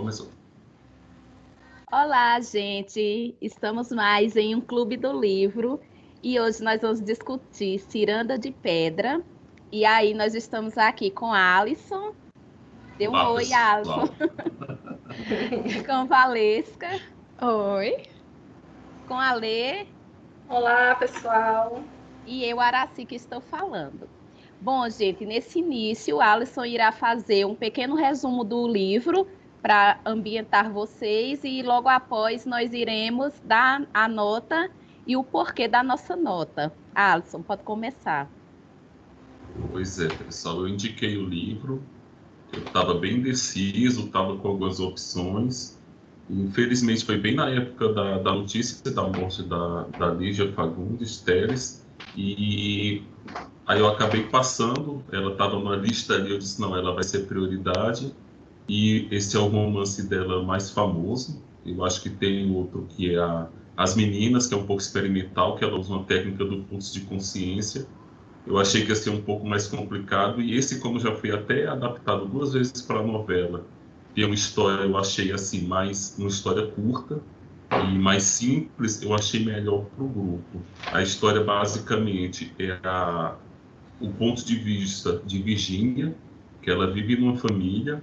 Começou. Olá, gente! Estamos mais em um Clube do Livro e hoje nós vamos discutir Ciranda de Pedra. E aí nós estamos aqui com Alisson. Dê um Olá, oi, Alisson. com Valesca. Oi. Com a Lê. Olá, pessoal. E eu, Araci, que estou falando. Bom, gente, nesse início, o Alisson irá fazer um pequeno resumo do livro para ambientar vocês e logo após nós iremos dar a nota e o porquê da nossa nota. Alisson, pode começar. Pois é, pessoal, eu indiquei o livro, eu estava bem indeciso, estava com algumas opções. Infelizmente, foi bem na época da, da notícia da morte da, da Lígia Fagundes Teres, e Aí eu acabei passando, ela estava numa lista ali, eu disse, não, ela vai ser prioridade. E esse é o romance dela mais famoso. Eu acho que tem outro que é a, As Meninas, que é um pouco experimental, que ela usa uma técnica do fluxo de consciência. Eu achei que ia ser um pouco mais complicado. E esse, como já foi até adaptado duas vezes para a novela, tem uma história, eu achei assim, mais uma história curta e mais simples, eu achei melhor para o grupo. A história basicamente é a o ponto de vista de Virginia, que ela vive numa família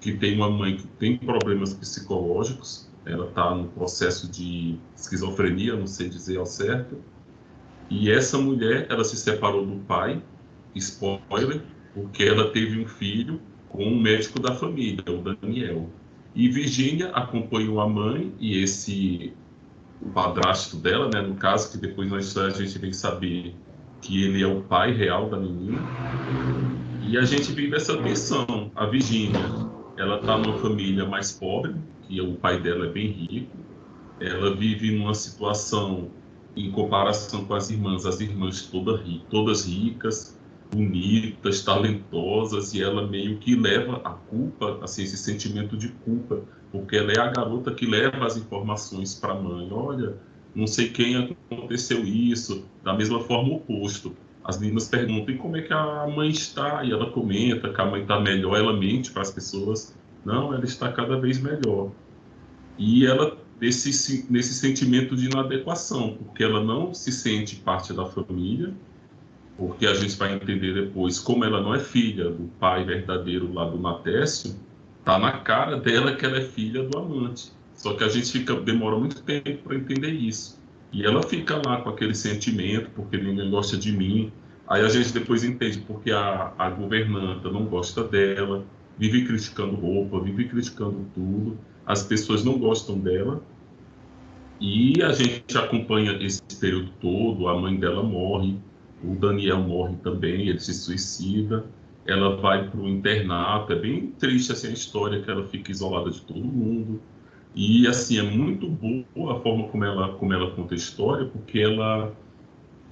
que tem uma mãe que tem problemas psicológicos, ela está no processo de esquizofrenia, não sei dizer ao certo, e essa mulher, ela se separou do pai, spoiler, porque ela teve um filho com um médico da família, o Daniel. E Virginia acompanhou a mãe e esse padrasto dela, né, no caso, que depois história a gente vem saber que ele é o pai real da menina. E a gente vive essa tensão. A Virgínia, ela está numa família mais pobre, que o pai dela é bem rico. Ela vive numa situação, em comparação com as irmãs, as irmãs toda, todas ricas, bonitas, talentosas, e ela meio que leva a culpa, assim, esse sentimento de culpa, porque ela é a garota que leva as informações para a mãe. Olha, não sei quem aconteceu isso, da mesma forma o oposto. As meninas perguntam, como é que a mãe está? E ela comenta que a mãe está melhor, ela mente para as pessoas. Não, ela está cada vez melhor. E ela, nesse, nesse sentimento de inadequação, porque ela não se sente parte da família, porque a gente vai entender depois, como ela não é filha do pai verdadeiro lá do Matécio, tá na cara dela que ela é filha do amante. Só que a gente fica, demora muito tempo para entender isso. E ela fica lá com aquele sentimento, porque ninguém gosta de mim. Aí a gente depois entende porque a, a governanta não gosta dela, vive criticando roupa, vive criticando tudo. As pessoas não gostam dela. E a gente acompanha esse período todo. A mãe dela morre, o Daniel morre também, ele se suicida. Ela vai para o internato. É bem triste assim, a história que ela fica isolada de todo mundo e assim é muito boa a forma como ela como ela conta a história, porque ela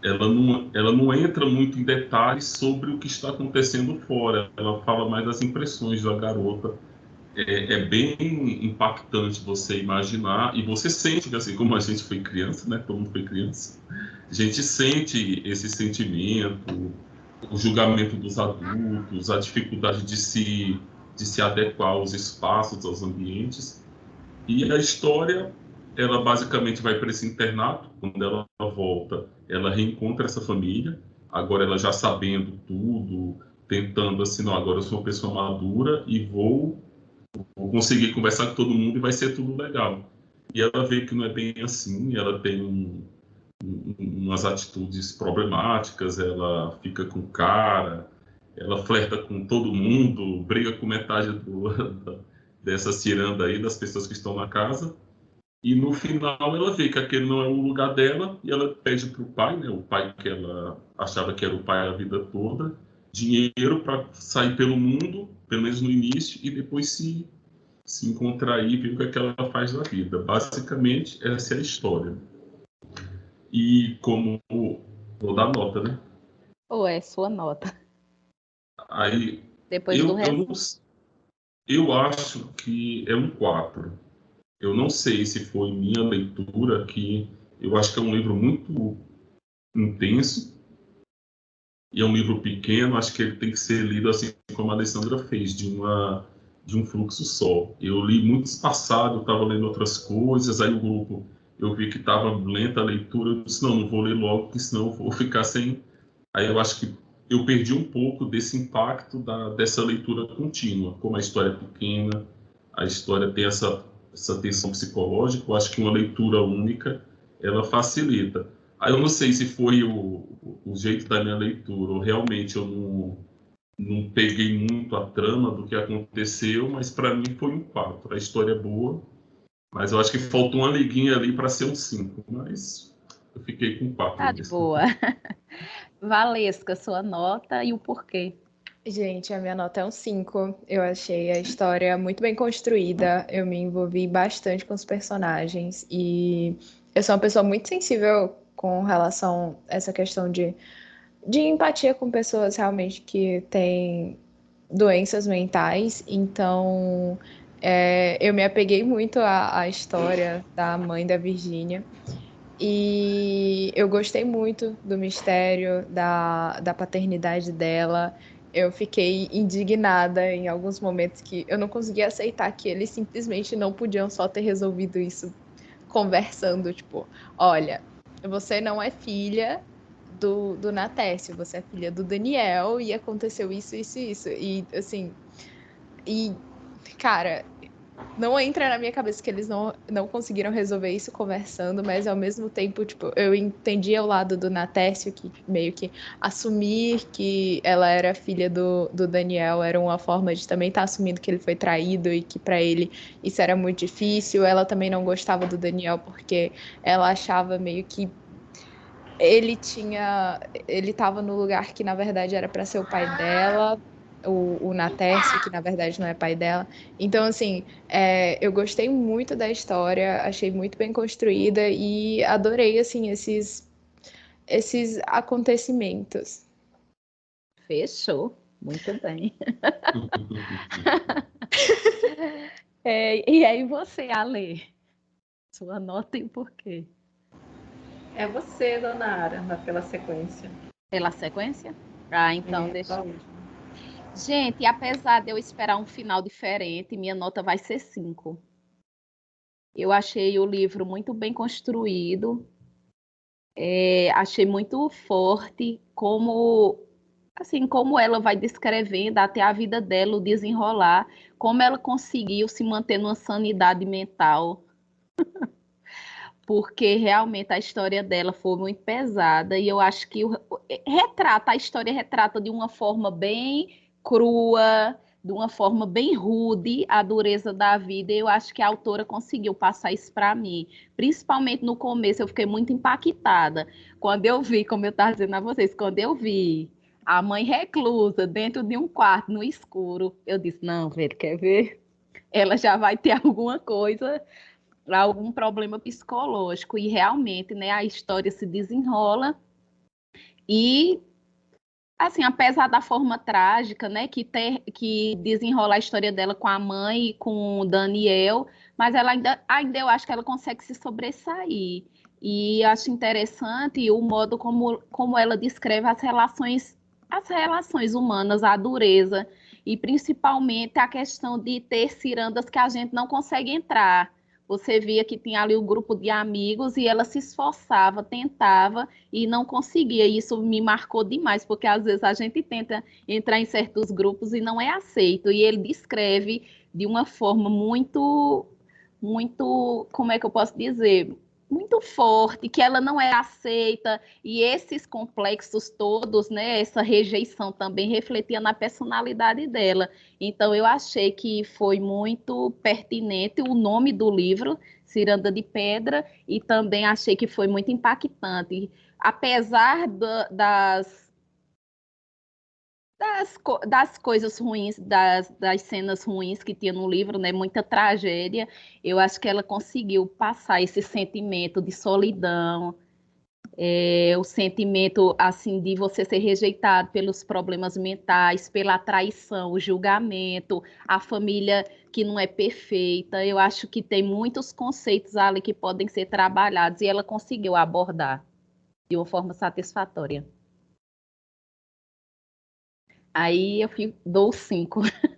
ela não, ela não entra muito em detalhes sobre o que está acontecendo fora. Ela fala mais das impressões da garota. É, é, bem impactante você imaginar e você sente assim como a gente foi criança, né? Todo mundo foi criança. A gente sente esse sentimento, o julgamento dos adultos, a dificuldade de se de se adequar aos espaços, aos ambientes. E a história, ela basicamente vai para esse internato. Quando ela volta, ela reencontra essa família. Agora ela já sabendo tudo, tentando assim, não, agora eu sou uma pessoa madura e vou, vou conseguir conversar com todo mundo e vai ser tudo legal. E ela vê que não é bem assim, ela tem um, um, umas atitudes problemáticas, ela fica com cara, ela flerta com todo mundo, briga com metade do, dessa ciranda aí, das pessoas que estão na casa. E no final ela vê que aquele não é o lugar dela e ela pede para o pai, né, o pai que ela achava que era o pai a vida toda, dinheiro para sair pelo mundo, pelo menos no início, e depois se, se encontrar e ver o que, é que ela faz da vida. Basicamente, essa é a história. E como. Vou dar nota, né? Ou é sua nota. Aí. Depois eu, do resto. Eu eu acho que é um 4. Eu não sei se foi minha leitura que eu acho que é um livro muito intenso e é um livro pequeno. Acho que ele tem que ser lido assim como a Alessandra fez, de uma de um fluxo só. Eu li muito espaçado, estava lendo outras coisas, aí o grupo, eu vi que estava lenta a leitura, eu disse, não, não vou ler logo, porque senão eu vou ficar sem... Aí eu acho que eu perdi um pouco desse impacto da, dessa leitura contínua, como a história é pequena, a história tem essa, essa tensão psicológica, eu acho que uma leitura única, ela facilita. Aí eu não sei se foi o, o jeito da minha leitura, ou realmente eu não não peguei muito a trama do que aconteceu, mas para mim foi um 4. A história é boa, mas eu acho que faltou uma liguinha ali para ser um 5, mas eu fiquei com 4. Tá de boa. Valesca, sua nota e o porquê? Gente, a minha nota é um 5. Eu achei a história muito bem construída, eu me envolvi bastante com os personagens e eu sou uma pessoa muito sensível com relação a essa questão de de empatia com pessoas realmente que têm doenças mentais. Então, é, eu me apeguei muito à, à, história da mãe da Virgínia. E eu gostei muito do mistério da, da paternidade dela. Eu fiquei indignada em alguns momentos que eu não conseguia aceitar que eles simplesmente não podiam só ter resolvido isso conversando, tipo, olha, você não é filha do, do Natécio, você é filha do Daniel e aconteceu isso, isso e isso. E assim, e cara, não entra na minha cabeça que eles não, não conseguiram resolver isso conversando, mas ao mesmo tempo, tipo, eu entendia o lado do Natécio, que meio que assumir que ela era filha do, do Daniel era uma forma de também estar tá assumindo que ele foi traído e que para ele isso era muito difícil. Ela também não gostava do Daniel porque ela achava meio que ele tinha. Ele estava no lugar que na verdade era para ser o pai dela, o, o Natércio, que na verdade não é pai dela. Então, assim, é, eu gostei muito da história, achei muito bem construída e adorei, assim, esses, esses acontecimentos. Fechou. Muito bem. é, e aí você, Ale? Sua nota e o porquê? É você, dona Ara, pela sequência. Pela sequência? Ah, então é, deixa eu. Gente, apesar de eu esperar um final diferente, minha nota vai ser 5. Eu achei o livro muito bem construído, é, achei muito forte como assim como ela vai descrevendo até a vida dela, o desenrolar, como ela conseguiu se manter numa sanidade mental porque realmente a história dela foi muito pesada e eu acho que o, retrata a história retrata de uma forma bem crua, de uma forma bem rude a dureza da vida. Eu acho que a autora conseguiu passar isso para mim. Principalmente no começo, eu fiquei muito impactada. Quando eu vi, como eu estava dizendo a vocês, quando eu vi a mãe reclusa dentro de um quarto no escuro, eu disse: não, velho, quer ver? Ela já vai ter alguma coisa algum problema psicológico e realmente, né, a história se desenrola e assim, apesar da forma trágica, né, que ter, que desenrola a história dela com a mãe e com o Daniel, mas ela ainda, ainda eu acho que ela consegue se sobressair. E acho interessante o modo como, como ela descreve as relações, as relações humanas, a dureza, e principalmente a questão de ter cirandas que a gente não consegue entrar você via que tinha ali o um grupo de amigos e ela se esforçava, tentava e não conseguia. E isso me marcou demais, porque às vezes a gente tenta entrar em certos grupos e não é aceito. E ele descreve de uma forma muito, muito, como é que eu posso dizer? Muito forte, que ela não é aceita, e esses complexos todos, né, essa rejeição também refletia na personalidade dela. Então eu achei que foi muito pertinente o nome do livro, Ciranda de Pedra, e também achei que foi muito impactante. Apesar do, das das, das coisas ruins, das, das cenas ruins que tinha no livro, né? Muita tragédia. Eu acho que ela conseguiu passar esse sentimento de solidão, é, o sentimento assim de você ser rejeitado pelos problemas mentais, pela traição, o julgamento, a família que não é perfeita. Eu acho que tem muitos conceitos ali que podem ser trabalhados e ela conseguiu abordar de uma forma satisfatória. Aí eu fico, dou cinco.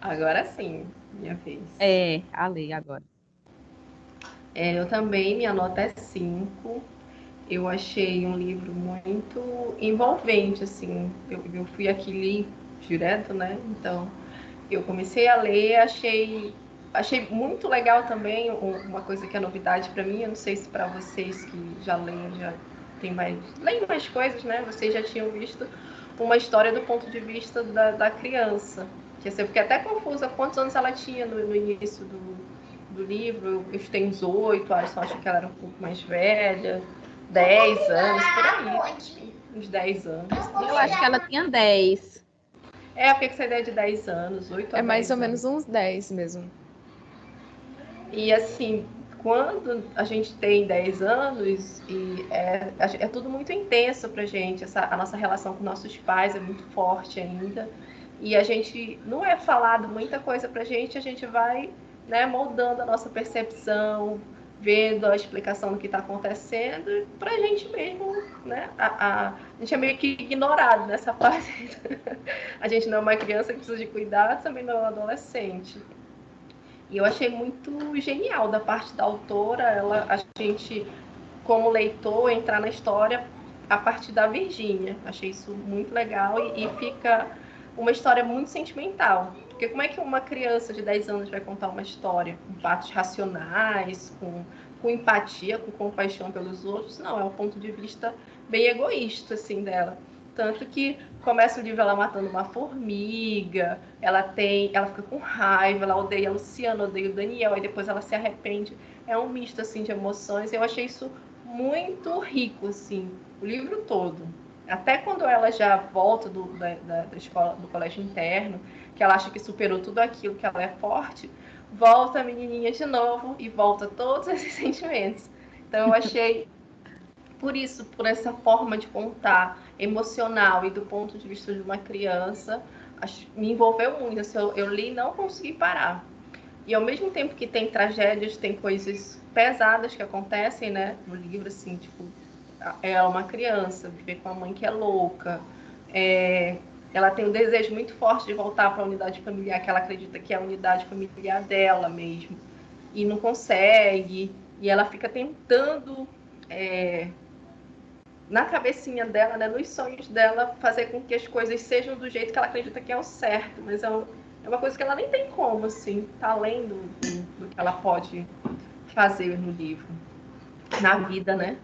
Agora sim, minha vez. É, a lei agora. É, eu também, minha nota é 5. Eu achei um livro muito envolvente, assim. Eu, eu fui aqui li direto, né? Então, eu comecei a ler, achei achei muito legal também uma coisa que é novidade para mim. Eu não sei se para vocês que já leem, já tem mais leem mais coisas, né? Vocês já tinham visto uma história do ponto de vista da, da criança. Que assim, eu fiquei até confusa quantos anos ela tinha no, no início do, do livro. Eu tenho uns oito, acho, acho que ela era um pouco mais velha. dez anos, por aí. Uns dez anos. Eu acho que ela tinha dez. É, eu fiquei com essa ideia de dez anos, oito É mais ou anos. menos uns dez mesmo. E assim, quando a gente tem 10 anos, e é, é tudo muito intenso pra gente, essa, a nossa relação com nossos pais é muito forte ainda. E a gente não é falado muita coisa pra gente, a gente vai né, moldando a nossa percepção, vendo a explicação do que está acontecendo, para a gente mesmo, né? A, a, a, gente é meio que ignorado nessa parte. a gente não é uma criança que precisa de cuidado, também não é um adolescente. E eu achei muito genial da parte da autora, ela, a gente, como leitor, entrar na história a partir da Virgínia. Achei isso muito legal e, e fica uma história muito sentimental. Porque como é que uma criança de 10 anos vai contar uma história com fatos racionais, com, com empatia, com compaixão pelos outros? Não, é um ponto de vista bem egoísta, assim, dela. Tanto que começa o livro ela matando uma formiga, ela tem, ela fica com raiva, ela odeia a Luciana, odeia o Daniel, aí depois ela se arrepende. É um misto assim de emoções. Eu achei isso muito rico, assim, o livro todo. Até quando ela já volta do, da, da, escola, do colégio interno, que ela acha que superou tudo aquilo, que ela é forte, volta a menininha de novo e volta todos esses sentimentos. Então eu achei por isso, por essa forma de contar emocional e do ponto de vista de uma criança, acho, me envolveu muito. Assim, eu, eu li e não consegui parar. E ao mesmo tempo que tem tragédias, tem coisas pesadas que acontecem, né? No livro, assim, tipo, é uma criança, viver com a mãe que é louca. É, ela tem um desejo muito forte de voltar para a unidade familiar, que ela acredita que é a unidade familiar dela mesmo. E não consegue. E ela fica tentando é, na cabecinha dela, né, nos sonhos dela, fazer com que as coisas sejam do jeito que ela acredita que é o certo, mas é, um, é uma coisa que ela nem tem como, assim, tá além do, do, que ela pode fazer no livro, na vida, né?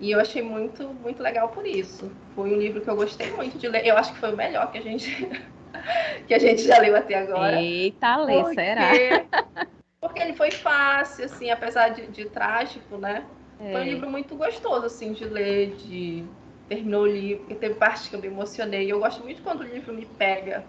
E eu achei muito, muito legal por isso. Foi um livro que eu gostei muito de ler. Eu acho que foi o melhor que a gente, que a gente já leu até agora. Eita, lê, porque, será? Porque ele foi fácil, assim, apesar de, de trágico, né? É. Foi um livro muito gostoso, assim, de ler, de... Terminou o livro, porque teve partes que eu me emocionei. Eu gosto muito quando o livro me pega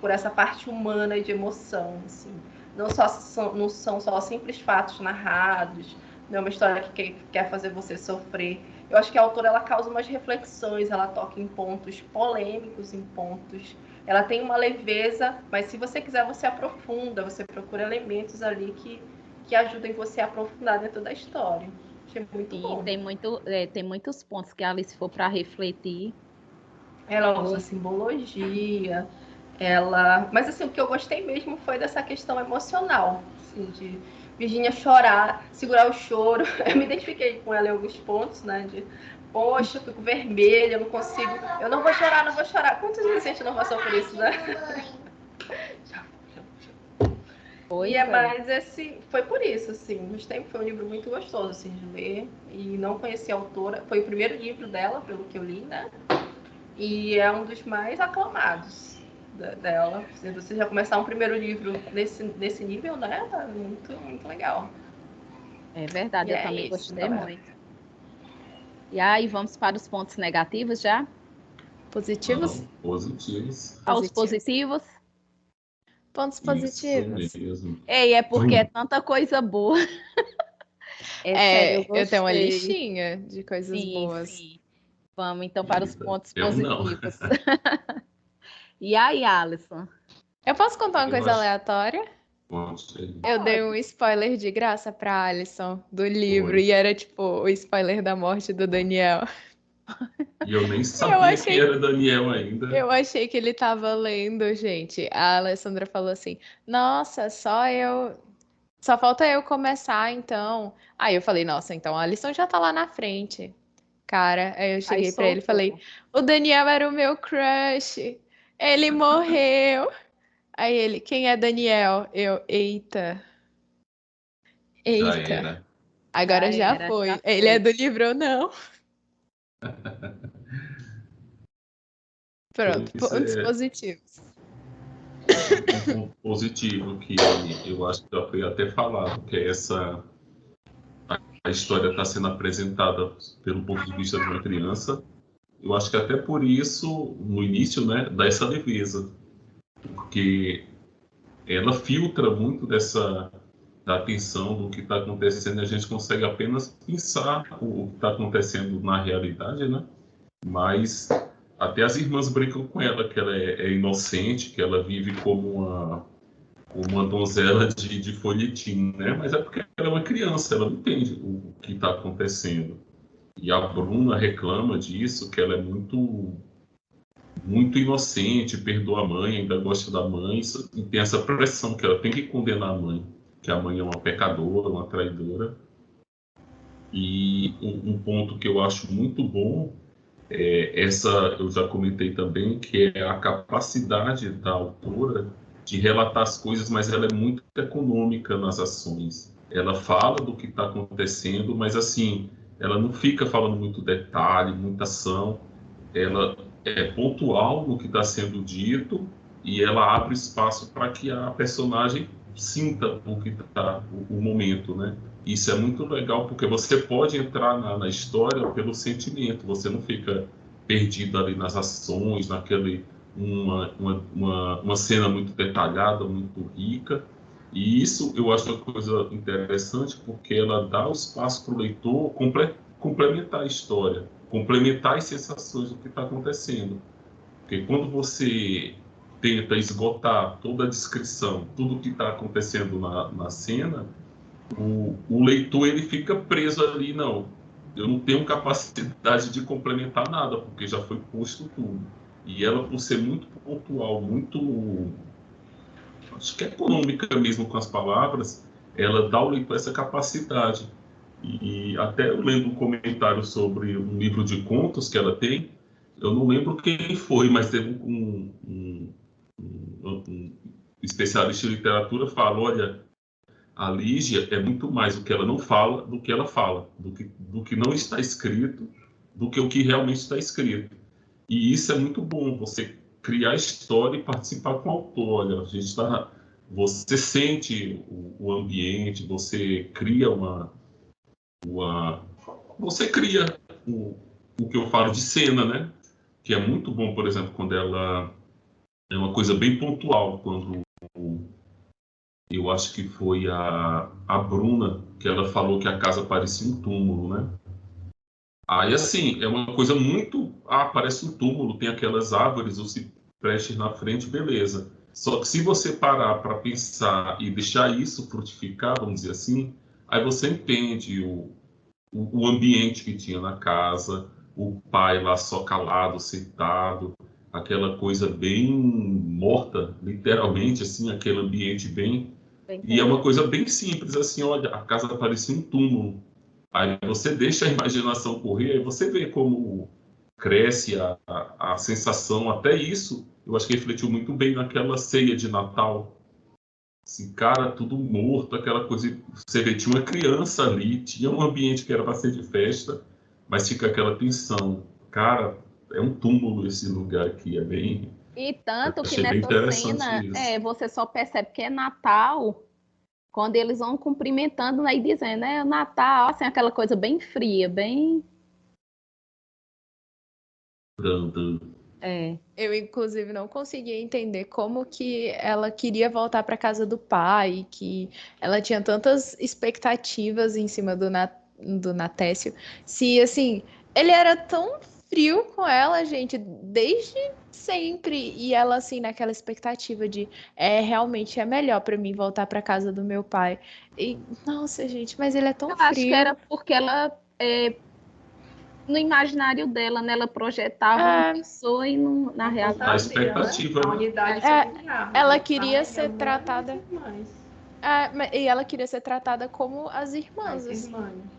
por essa parte humana e de emoção, assim. Não, só, são, não são só simples fatos narrados, não é uma história que quer fazer você sofrer. Eu acho que a autora ela causa umas reflexões, ela toca em pontos polêmicos, em pontos. Ela tem uma leveza, mas se você quiser, você aprofunda, você procura elementos ali que, que ajudem você a aprofundar dentro da história. Achei muito e bom. Tem, muito, é, tem muitos pontos que ali, se for para refletir. Ela usa simbologia, ela. Mas assim, o que eu gostei mesmo foi dessa questão emocional, assim, de Virginia chorar, segurar o choro. Eu me identifiquei com ela em alguns pontos, né? De poxa, eu fico vermelha, eu não consigo. Eu não vou chorar, não vou chorar. Quantas vezes a gente não passou por isso, né? Foi, e é mais esse. Foi por isso, assim. Nos tempos foi um livro muito gostoso, assim, de ler. E não conheci a autora. Foi o primeiro livro dela, pelo que eu li, né? E é um dos mais aclamados da, dela. Se você já começar um primeiro livro nesse, nesse nível, né? Tá muito, muito legal. É verdade, e eu é também isso, gostei galera. muito. E aí, vamos para os pontos negativos já? Positivos? Não, positivos. Aos positivos? Pontos positivos. Ei, é porque hum. é tanta coisa boa. é, é sério, eu, eu, tenho uma listinha de coisas sim, boas. Sim. Vamos então para os pontos eu positivos. e aí, Alisson? Eu posso contar uma eu coisa acho... aleatória? Pode. Eu dei um spoiler de graça para Alisson do livro Foi. e era tipo o spoiler da morte do Daniel. E eu nem sabia eu achei... que era Daniel ainda. Eu achei que ele estava lendo, gente. A Alessandra falou assim: Nossa, só eu. Só falta eu começar, então. Aí eu falei: Nossa, então a lição já tá lá na frente. Cara, aí eu cheguei para ele e falei: O Daniel era o meu crush. Ele morreu. Aí ele: Quem é Daniel? Eu: Eita. Eita. Já Agora já, já foi. Já ele é do livro ou não? Pronto, pontos é... positivos. Um ponto positivo que eu acho que já foi até falado, que é essa a história está sendo apresentada pelo ponto de vista de uma criança. Eu acho que até por isso, no início, né, dá essa leveza, porque ela filtra muito dessa da atenção do que está acontecendo, a gente consegue apenas pensar o que está acontecendo na realidade, né? Mas até as irmãs brincam com ela, que ela é, é inocente, que ela vive como uma, uma donzela de, de folhetim, né? Mas é porque ela é uma criança, ela não entende o que está acontecendo. E a Bruna reclama disso, que ela é muito muito inocente, perdoa a mãe, ainda gosta da mãe, e tem essa pressão que ela tem que condenar a mãe que a mãe é uma pecadora, uma traidora. E um, um ponto que eu acho muito bom é essa, eu já comentei também, que é a capacidade da autora de relatar as coisas, mas ela é muito econômica nas ações. Ela fala do que está acontecendo, mas assim, ela não fica falando muito detalhe, muita ação. Ela é pontual no que está sendo dito e ela abre espaço para que a personagem sinta o que está o, o, momento, né? Isso é muito legal porque você pode entrar na, na, história pelo sentimento, você não fica perdido ali nas ações, naquele uma, uma, uma, uma cena muito detalhada, muito rica. E isso eu acho uma coisa interessante porque ela dá o espaço para o leitor comple, complementar a história, complementar as sensações do que está acontecendo. Porque quando você tenta esgotar toda a descrição, tudo o que está acontecendo na, na cena, o, o, leitor ele fica preso ali, não, eu não tenho capacidade de complementar nada, porque já foi posto tudo. E ela, por ser muito pontual, muito, acho que é econômica mesmo com as palavras, ela dá ao leitor essa capacidade. E, até eu lendo um comentário sobre um livro de contos que ela tem, eu não lembro quem foi, mas teve um, um, um especialista em literatura fala, olha, a Lígia é muito mais o que ela não fala do que ela fala, do que, do que não está escrito, do que o que realmente está escrito. E isso é muito bom, você criar história e participar com o autor. Olha, a gente está, você sente o, o, ambiente, você cria uma, uma você cria o, o que eu falo de cena, né? Que é muito bom, por exemplo, quando ela é uma coisa bem pontual quando eu acho que foi a, a Bruna que ela falou que a casa parecia um túmulo, né? Aí assim, é uma coisa muito. Ah, parece um túmulo, tem aquelas árvores, os ciprestes na frente, beleza. Só que se você parar para pensar e deixar isso frutificar, vamos dizer assim, aí você entende o, o, o ambiente que tinha na casa, o pai lá só calado, sentado, aquela coisa bem morta, literalmente, assim, aquele ambiente bem. bem e é uma coisa bem simples, assim, olha, a casa parecia um túmulo. Aí você deixa a imaginação correr, aí você vê como cresce a, a, a sensação, até isso, eu acho que refletiu muito bem naquela ceia de Natal. Assim, cara, tudo morto, aquela coisa. Você vê, tinha uma criança ali, tinha um ambiente que era para ser de festa, mas fica aquela tensão. Cara, é um túmulo esse lugar aqui, é bem. E tanto que nessa cena é, você só percebe que é Natal quando eles vão cumprimentando né, e dizendo, é Natal, assim, aquela coisa bem fria, bem. É. Eu, inclusive, não conseguia entender como que ela queria voltar para casa do pai, que ela tinha tantas expectativas em cima do, Nat do Natécio. Se, assim, ele era tão frio com ela, gente, desde sempre. E ela, assim, naquela expectativa de é realmente é melhor para mim voltar para casa do meu pai. E, nossa, gente, mas ele é tão Eu frio. Acho que era porque ela é, no imaginário dela, né? Ela projetava é. uma pessoa e no, na realidade. A expectativa. Né? A unidade é, ela queria ser tratada. É, e ela queria ser tratada como as irmãs. As assim. irmãs.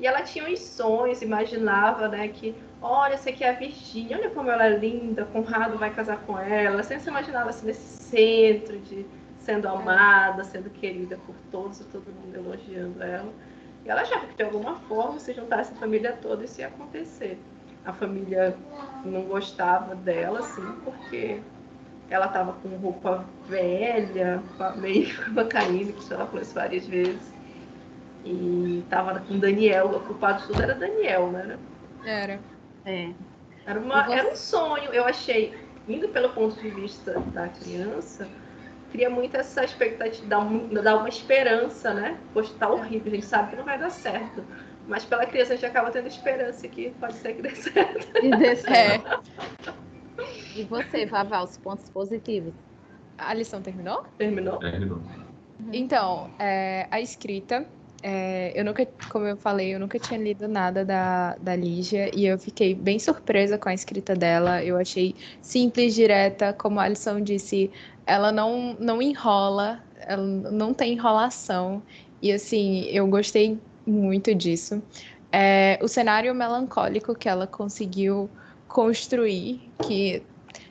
E ela tinha uns sonhos, imaginava, né, que, olha, essa aqui é a Virgínia, olha como ela é linda, Conrado vai casar com ela. Sempre se imaginava assim, nesse centro de sendo amada, sendo querida por todos, todo mundo elogiando ela. E ela achava que de alguma forma, se juntasse a família toda, isso ia acontecer. A família não gostava dela, assim, porque ela estava com roupa velha, meio caindo, que ela falou isso várias vezes. E estava com Daniel, o culpado de tudo era Daniel, né? Era. É. Era, uma, você... era um sonho, eu achei, indo pelo ponto de vista da criança, cria muito essa expectativa, dá, um, dá uma esperança, né? Poxa, tá horrível, a gente sabe que não vai dar certo. Mas pela criança a gente acaba tendo esperança que pode ser que dê certo. E dê certo. É. E você, Vavá, os pontos positivos? A lição terminou? Terminou. Terminou. Então, é, a escrita é, eu nunca, como eu falei, eu nunca tinha lido nada da, da Lígia e eu fiquei bem surpresa com a escrita dela. Eu achei simples, direta, como a Alison disse, ela não, não enrola, ela não tem enrolação. E assim, eu gostei muito disso. É, o cenário melancólico que ela conseguiu construir, que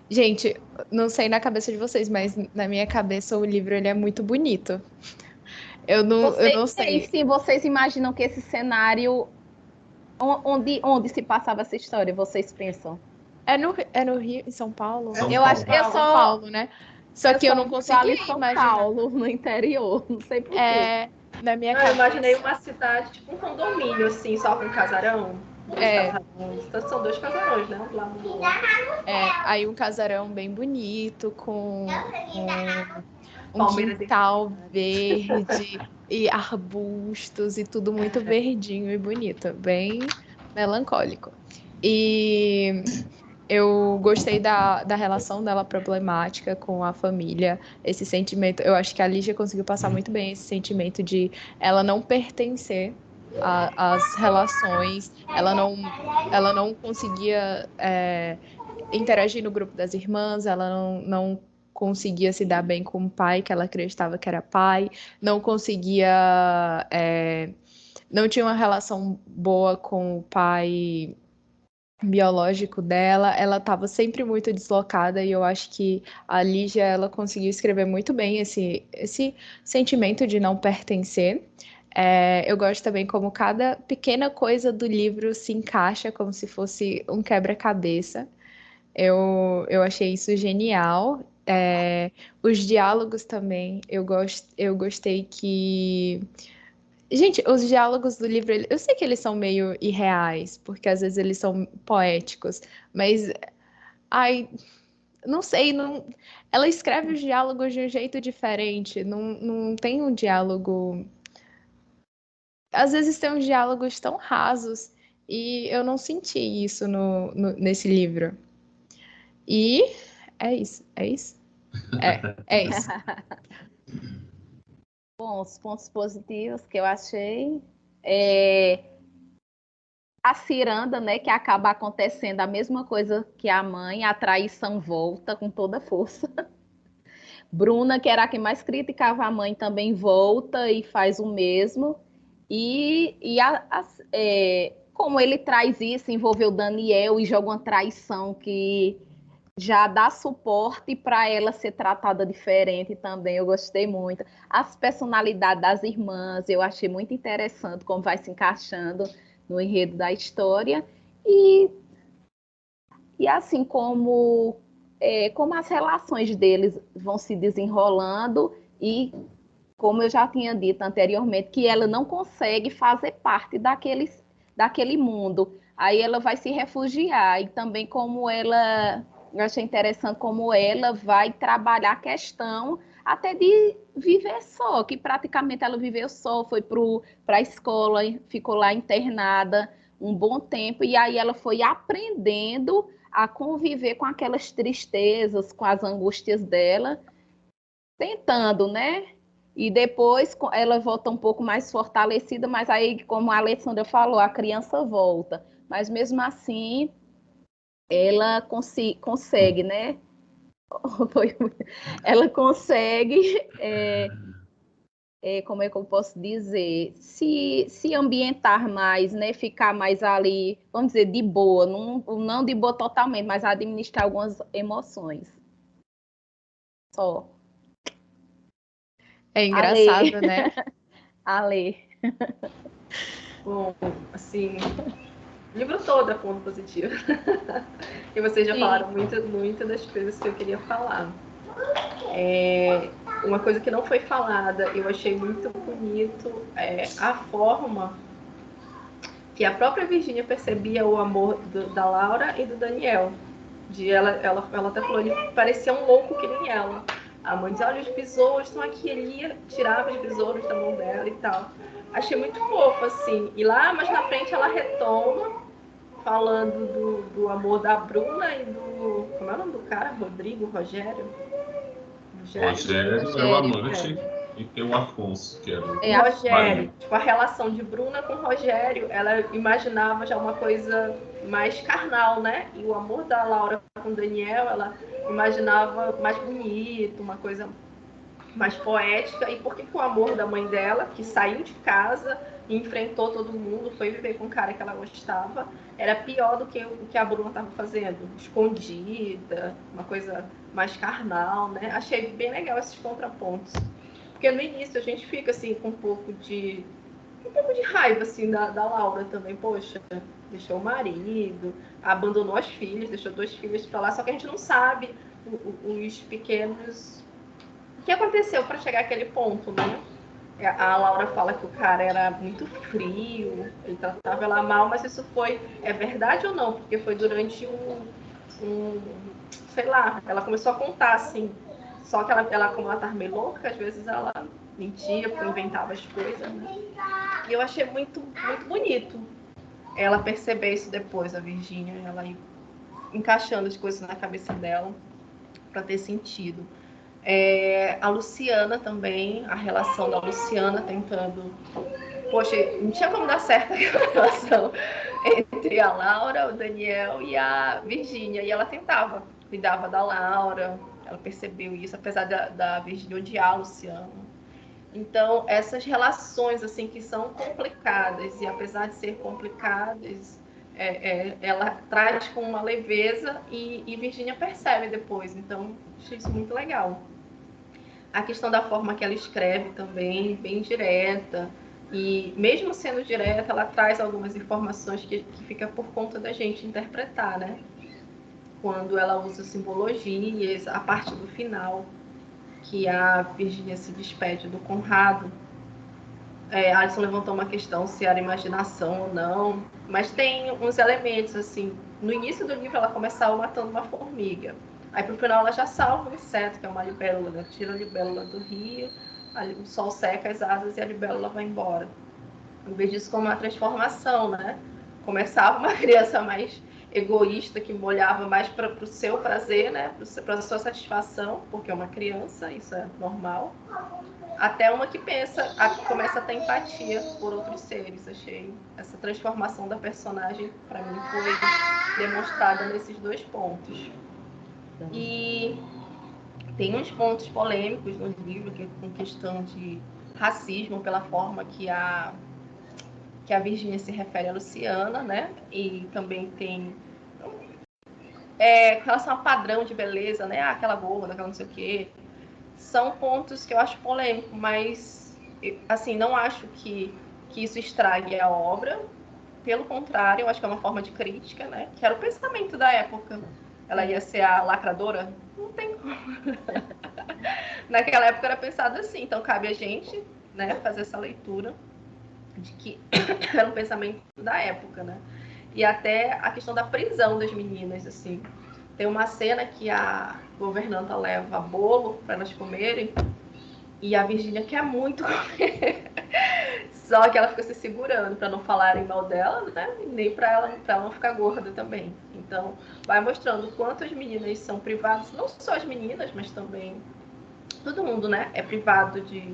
Gente, não sei na cabeça de vocês, mas na minha cabeça o livro ele é muito bonito. Eu não, vocês, eu não sei. Se vocês imaginam que esse cenário. Onde, onde se passava essa história, vocês pensam? É no, é no Rio, em São Paulo? São eu Paulo. acho que é São Paulo, né? Só eu que eu não consegui São imaginar. Paulo, no interior, não sei porquê. É, na minha não, cabeça. Eu imaginei uma cidade, tipo um condomínio, assim, só com casarão. É. São dois casarões, né? Um lado do outro. É, aí um casarão bem bonito, com, com um quintal verde e arbustos e tudo muito verdinho e bonito, bem melancólico. E eu gostei da, da relação dela problemática com a família, esse sentimento. Eu acho que a Lígia conseguiu passar muito bem esse sentimento de ela não pertencer às relações, ela não, ela não conseguia é, interagir no grupo das irmãs, ela não, não conseguia se dar bem com o pai, que ela acreditava que era pai, não conseguia. É, não tinha uma relação boa com o pai biológico dela, ela estava sempre muito deslocada e eu acho que a Lígia ela conseguiu escrever muito bem esse, esse sentimento de não pertencer. É, eu gosto também como cada pequena coisa do livro se encaixa como se fosse um quebra-cabeça. Eu, eu achei isso genial é, os diálogos também, eu, gost, eu gostei que. Gente, os diálogos do livro, eu sei que eles são meio irreais, porque às vezes eles são poéticos, mas. Ai, não sei, não... ela escreve os diálogos de um jeito diferente, não, não tem um diálogo. Às vezes tem uns diálogos tão rasos, e eu não senti isso no, no nesse livro. E é isso, é isso. É, é isso. Bom, os pontos positivos que eu achei é a ciranda, né, que acaba acontecendo a mesma coisa que a mãe, a traição volta com toda força. Bruna, que era a que mais criticava a mãe, também volta e faz o mesmo. E, e a, a, é, como ele traz isso, envolveu Daniel e joga uma traição que já dá suporte para ela ser tratada diferente também. Eu gostei muito. As personalidades das irmãs, eu achei muito interessante como vai se encaixando no enredo da história. E, e assim como, é, como as relações deles vão se desenrolando e como eu já tinha dito anteriormente, que ela não consegue fazer parte daqueles, daquele mundo. Aí ela vai se refugiar e também como ela eu achei interessante como ela vai trabalhar a questão até de viver só, que praticamente ela viveu só, foi para a escola, ficou lá internada um bom tempo, e aí ela foi aprendendo a conviver com aquelas tristezas, com as angústias dela, tentando, né? E depois ela volta um pouco mais fortalecida, mas aí, como a Alessandra falou, a criança volta. mas mesmo assim ela cons consegue, né? ela consegue, é, é, como é que eu posso dizer, se, se ambientar mais, né? Ficar mais ali, vamos dizer, de boa, não, não de boa totalmente, mas administrar algumas emoções. Só. É engraçado, Ale. né? Ale. Bom, assim, o livro todo é ponto positivo. e vocês já Sim. falaram muitas muito das coisas que eu queria falar. É, uma coisa que não foi falada, eu achei muito bonito, é a forma que a própria Virginia percebia o amor do, da Laura e do Daniel. De ela, ela, ela até falou, ele parecia um louco que nem ela. A mãe dizia, olha, os besouros estão aqui, ele ia, tirava os besouros da mão dela e tal. Achei muito fofo, assim. E lá, mas na frente ela retoma, falando do, do amor da Bruna e do. Como é o nome do cara? Rodrigo, Rogério? Rogério, Rogério é o amante. É. E tem o Afonso, que era o é Rogério. Tipo, a relação de Bruna com Rogério, ela imaginava já uma coisa mais carnal, né? E o amor da Laura com Daniel, ela imaginava mais bonito, uma coisa mais poética. E por que, que o amor da mãe dela, que saiu de casa enfrentou todo mundo, foi viver com um cara que ela gostava, era pior do que o que a Bruna estava fazendo, escondida, uma coisa mais carnal, né? Achei bem legal esses contrapontos. Porque no início a gente fica assim com um pouco de um pouco de raiva assim da, da Laura também, poxa, deixou o marido, abandonou as filhas, deixou duas filhas para lá, só que a gente não sabe os pequenos o que aconteceu para chegar àquele ponto, né? A Laura fala que o cara era muito frio, ele tratava ela mal, mas isso foi é verdade ou não? Porque foi durante um, um sei lá, ela começou a contar assim só que ela, ela como ela estava meio louca, às vezes ela mentia, porque inventava as coisas, né? E eu achei muito, muito bonito ela perceber isso depois, a Virgínia, ela encaixando as coisas na cabeça dela para ter sentido. É, a Luciana também, a relação da Luciana tentando. Poxa, não tinha como dar certo a relação entre a Laura, o Daniel e a Virgínia. E ela tentava, cuidava da Laura, ela percebeu isso, apesar da, da Virgínia odiar a Luciana. Então, essas relações, assim, que são complicadas, e apesar de ser complicadas, é, é, ela traz com uma leveza e, e Virgínia percebe depois. Então, achei isso muito legal. A questão da forma que ela escreve também, bem direta. E mesmo sendo direta, ela traz algumas informações que, que fica por conta da gente interpretar, né? quando ela usa simbologias, a parte do final, que a Virginia se despede do Conrado. É, Alisson levantou uma questão se era imaginação ou não, mas tem uns elementos, assim, no início do livro ela começava matando uma formiga, aí pro final ela já salva um inseto, que é uma libélula, né? tira a libélula do rio, o sol seca as asas e a libélula vai embora. Eu vejo isso como uma transformação, né? Começava uma criança mais egoísta que molhava mais para o seu prazer, né, para a sua satisfação, porque é uma criança, isso é normal, até uma que pensa, a, que começa a ter empatia por outros seres. Achei essa transformação da personagem para mim foi demonstrada nesses dois pontos. E tem uns pontos polêmicos no livro que com questão de racismo pela forma que a que a Virgínia se refere a Luciana, né? E também tem é, com relação ao padrão de beleza, né? Ah, aquela gorda, aquela não sei o quê. São pontos que eu acho polêmico, mas assim, não acho que, que isso estrague a obra. Pelo contrário, eu acho que é uma forma de crítica, né? Que era o pensamento da época. Ela ia ser a lacradora? Não tem como. Naquela época era pensado assim, então cabe a gente, né, fazer essa leitura de que era um pensamento da época, né? E até a questão da prisão das meninas, assim. Tem uma cena que a governanta leva bolo para elas comerem e a Virgínia quer muito comer. Só que ela fica se segurando para não falarem mal dela, né? Nem para ela, ela não ficar gorda também. Então, vai mostrando o quanto as meninas são privadas, não só as meninas, mas também todo mundo, né? É privado de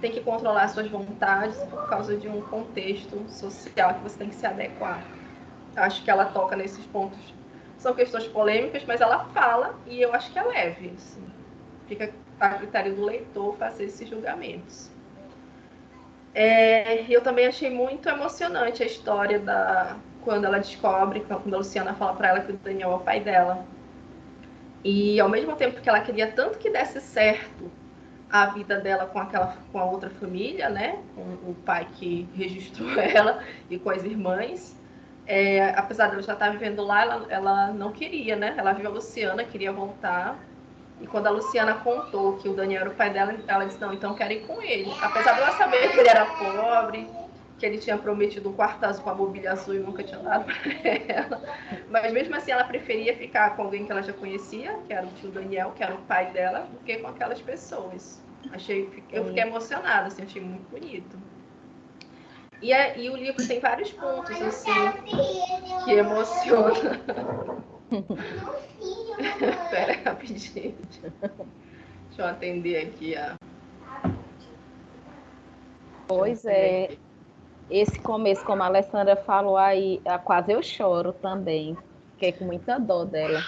tem que controlar suas vontades por causa de um contexto social que você tem que se adequar. acho que ela toca nesses pontos. São questões polêmicas, mas ela fala e eu acho que é leve. Assim. Fica a critério do leitor fazer esses julgamentos. É, eu também achei muito emocionante a história da quando ela descobre, quando a Luciana fala para ela que o Daniel é o pai dela. E ao mesmo tempo que ela queria tanto que desse certo a vida dela com aquela com a outra família, né, com o pai que registrou ela e com as irmãs, é, apesar dela já estar vivendo lá, ela, ela não queria, né? Ela viu a Luciana, queria voltar e quando a Luciana contou que o Daniel era o pai dela, ela disse: Não, então quero ir com ele. Apesar de ela saber que ele era pobre, que ele tinha prometido um quarto azul com a mobília azul e nunca tinha dado para ela. Mas mesmo assim, ela preferia ficar com alguém que ela já conhecia, que era o tio Daniel, que era o pai dela, do que com aquelas pessoas. Achei, eu fiquei emocionada, assim, achei muito bonito. E, é, e o livro tem vários pontos, assim, que emocionam. Espera rapidinho. Deixa eu atender aqui a. Pois é. Esse começo, como a Alessandra falou aí, quase eu choro também. Fiquei com muita dor dela.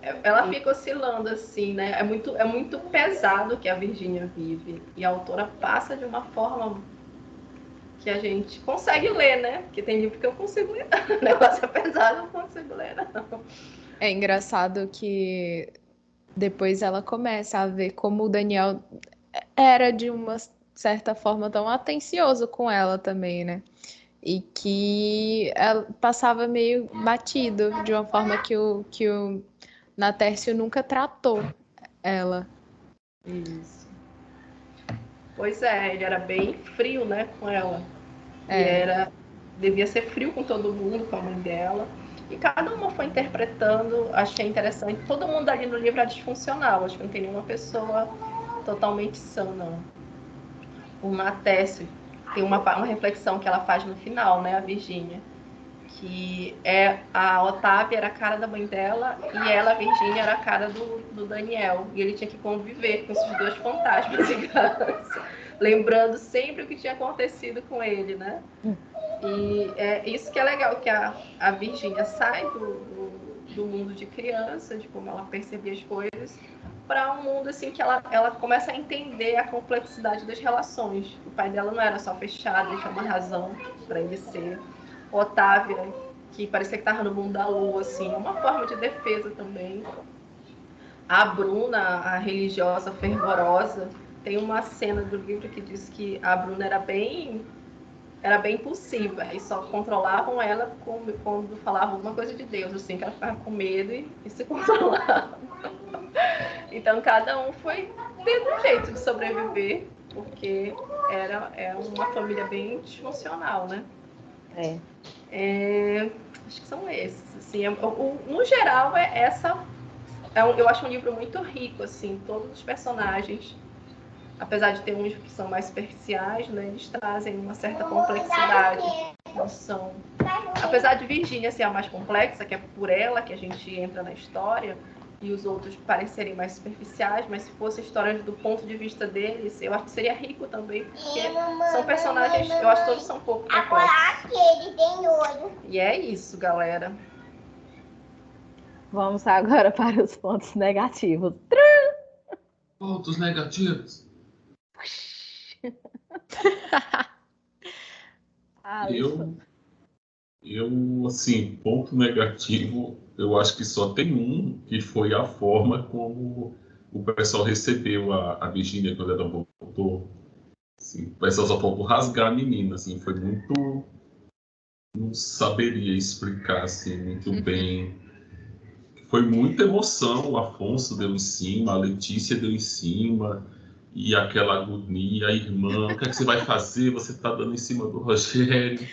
É, ela fica oscilando assim, né? É muito, é muito pesado que a Virgínia vive. E a autora passa de uma forma que a gente consegue ler, né? Porque tem livro que eu consigo ler. O negócio é pesado, eu não consigo ler, não. É engraçado que depois ela começa a ver como o Daniel era de uma certa forma tão atencioso com ela também, né? E que ela passava meio batido de uma forma que o, que o Natércio nunca tratou ela. Isso. Pois é, ele era bem frio, né, com ela. É. era devia ser frio com todo mundo, com a mãe dela. E cada uma foi interpretando, achei interessante. Todo mundo ali no livro é disfuncional, acho que não tem nenhuma pessoa totalmente sã, não. O Matécio tem uma, uma reflexão que ela faz no final, né, a Virgínia, que é a Otávia era a cara da mãe dela e ela, a Virgínia, era a cara do, do Daniel. E ele tinha que conviver com esses dois fantasmas em casa lembrando sempre o que tinha acontecido com ele, né? E é isso que é legal, que a, a Virgínia sai do, do, do mundo de criança, de como ela percebia as coisas, para um mundo assim que ela, ela começa a entender a complexidade das relações. O pai dela não era só fechado, ele tinha uma razão para ele ser. Otávia, que parecia que estava no mundo da lua, assim, uma forma de defesa também. A Bruna, a religiosa fervorosa, tem uma cena do livro que diz que a Bruna era bem era bem impulsiva e só controlavam ela quando falava alguma coisa de Deus, assim, que ela ficava com medo e, e se controlava. então cada um foi tendo um jeito de sobreviver, porque era é uma família bem disfuncional, né? É. é acho que são esses. Assim, é, o, no geral, é essa. É um, eu acho um livro muito rico, assim, todos os personagens apesar de ter uns que são mais superficiais, né, eles trazem uma certa complexidade. Não são... Apesar de Virgínia ser a mais complexa, que é por ela que a gente entra na história, e os outros parecerem mais superficiais, mas se fosse histórias do ponto de vista deles, eu acho que seria rico também, porque são personagens, eu acho que todos são um pouco complexos. E é isso, galera. Vamos agora para os pontos negativos. Pontos negativos. ah, eu, eu, assim, ponto negativo, eu acho que só tem um, que foi a forma como o pessoal recebeu a, a Virginia quando ela voltou. Assim, o pessoal só faltou rasgar a menina, assim, foi muito. Não saberia explicar assim, muito uhum. bem. Foi muita emoção, o Afonso deu em cima, a Letícia deu em cima e aquela agonia, a irmã, o que, é que você vai fazer? Você está dando em cima do Rogério.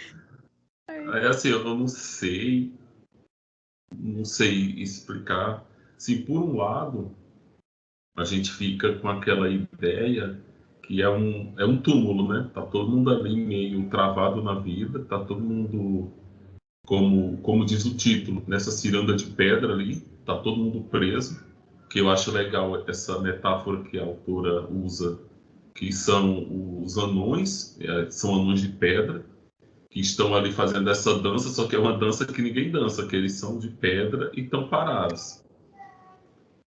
Aí assim, eu não sei, não sei explicar. Assim, por um lado, a gente fica com aquela ideia que é um, é um túmulo, né? Tá todo mundo ali meio travado na vida, tá todo mundo, como, como diz o título, nessa ciranda de pedra ali, tá todo mundo preso que eu acho legal essa metáfora que a autora usa, que são os anões, é, são anões de pedra, que estão ali fazendo essa dança, só que é uma dança que ninguém dança, que eles são de pedra e estão parados.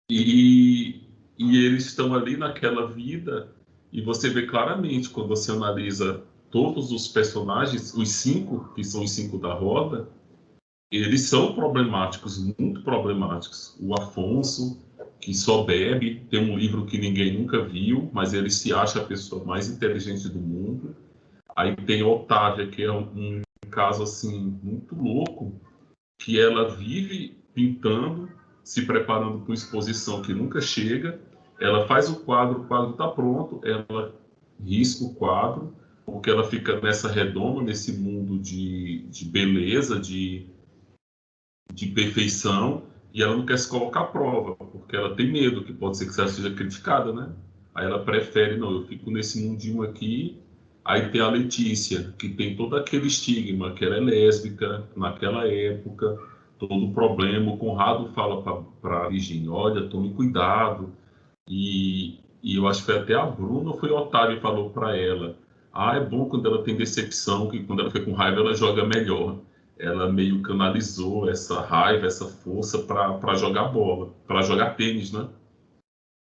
E, e eles estão ali naquela vida, e você vê claramente, quando você analisa todos os personagens, os cinco, que são os cinco da roda, eles são problemáticos, muito problemáticos. O Afonso, que só bebe, tem um livro que ninguém nunca viu, mas ele se acha a pessoa mais inteligente do mundo. Aí tem Otávia, que é um, um caso assim muito louco, que ela vive pintando, se preparando para uma exposição que nunca chega. Ela faz o quadro, o quadro está pronto, ela risca o quadro, porque ela fica nessa redoma, nesse mundo de, de beleza, de, de perfeição, e ela não quer se colocar à prova, porque ela tem medo que pode ser que ela seja criticada, né? Aí ela prefere, não, eu fico nesse mundinho aqui. Aí tem a Letícia, que tem todo aquele estigma, que ela é lésbica naquela época, todo o problema. O Conrado fala para a Virginia, olha, tome cuidado. E, e eu acho que foi até a Bruna, foi o Otávio que falou para ela, ah, é bom quando ela tem decepção, que quando ela fica com raiva ela joga melhor ela meio canalizou essa raiva, essa força para jogar bola, para jogar tênis, né?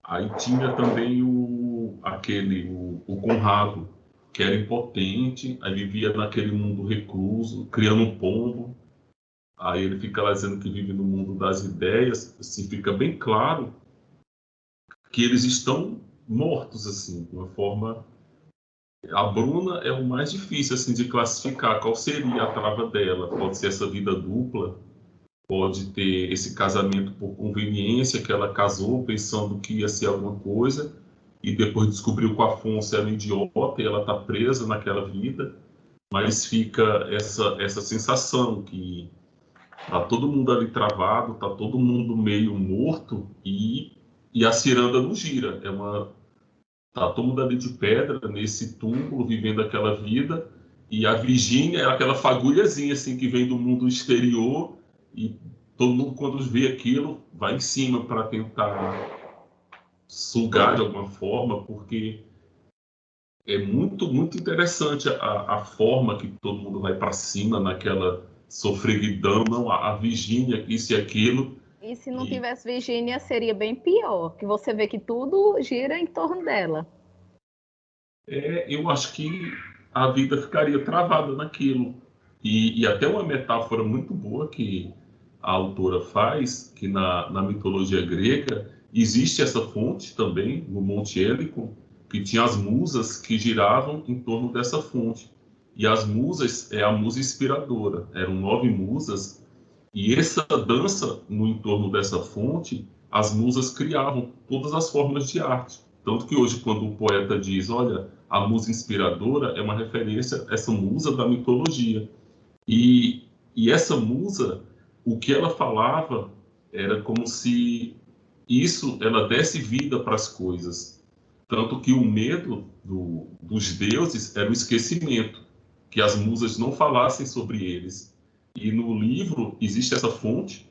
Aí tinha também o aquele o, o Conrado, que era impotente, aí vivia naquele mundo recluso, criando um pombo. Aí ele fica lá dizendo que vive no mundo das ideias, assim, fica bem claro que eles estão mortos assim, de uma forma a Bruna é o mais difícil assim de classificar. Qual seria a trava dela? Pode ser essa vida dupla, pode ter esse casamento por conveniência, que ela casou pensando que ia ser alguma coisa e depois descobriu que o Afonso era um idiota e ela está presa naquela vida. Mas fica essa, essa sensação que tá todo mundo ali travado, tá todo mundo meio morto e, e a ciranda não gira. É uma Tá todo mundo ali de pedra, nesse túmulo, vivendo aquela vida. E a Virgínia é aquela fagulhazinha assim que vem do mundo exterior e todo mundo quando vê aquilo vai em cima para tentar sugar de alguma forma, porque é muito muito interessante a, a forma que todo mundo vai para cima naquela sofreguidão, não a, a Virgínia isso e aquilo. E se não e... tivesse Virgínia seria bem pior, que você vê que tudo gira em torno dela. É, eu acho que a vida ficaria travada naquilo. E, e, até uma metáfora muito boa que a autora faz, que na, na mitologia grega existe essa fonte também, no Monte Hélico, que tinha as musas que giravam em torno dessa fonte. E as musas é a musa inspiradora. Eram nove musas. E essa dança no entorno dessa fonte, as musas criavam todas as formas de arte. Tanto que hoje, quando o poeta diz, olha, a musa inspiradora é uma referência a essa musa da mitologia. E, e essa musa, o que ela falava era como se isso, ela desse vida para as coisas. Tanto que o medo do, dos deuses era o esquecimento, que as musas não falassem sobre eles. E no livro existe essa fonte,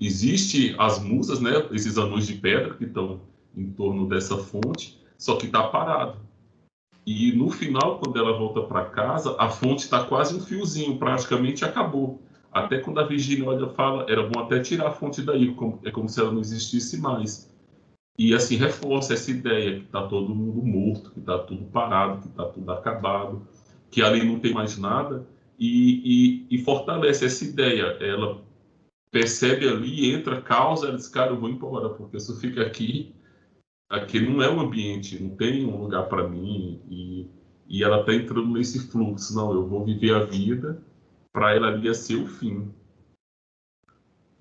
existe as musas, né, esses anões de pedra que estão em torno dessa fonte, só que está parado. E no final, quando ela volta para casa, a fonte está quase um fiozinho, praticamente acabou. Até quando a Virgínia olha fala, era bom até tirar a fonte daí, é como se ela não existisse mais. E assim reforça essa ideia que está todo mundo morto, que está tudo parado, que está tudo acabado, que ali não tem mais nada, e, e, e fortalece essa ideia. Ela percebe ali, entra, causa, ela diz, cara, eu vou embora, porque se eu ficar aqui, aqui não é um ambiente, não tem um lugar para mim e, e ela está entrando nesse fluxo. Não, eu vou viver a vida para ela ali ser o fim.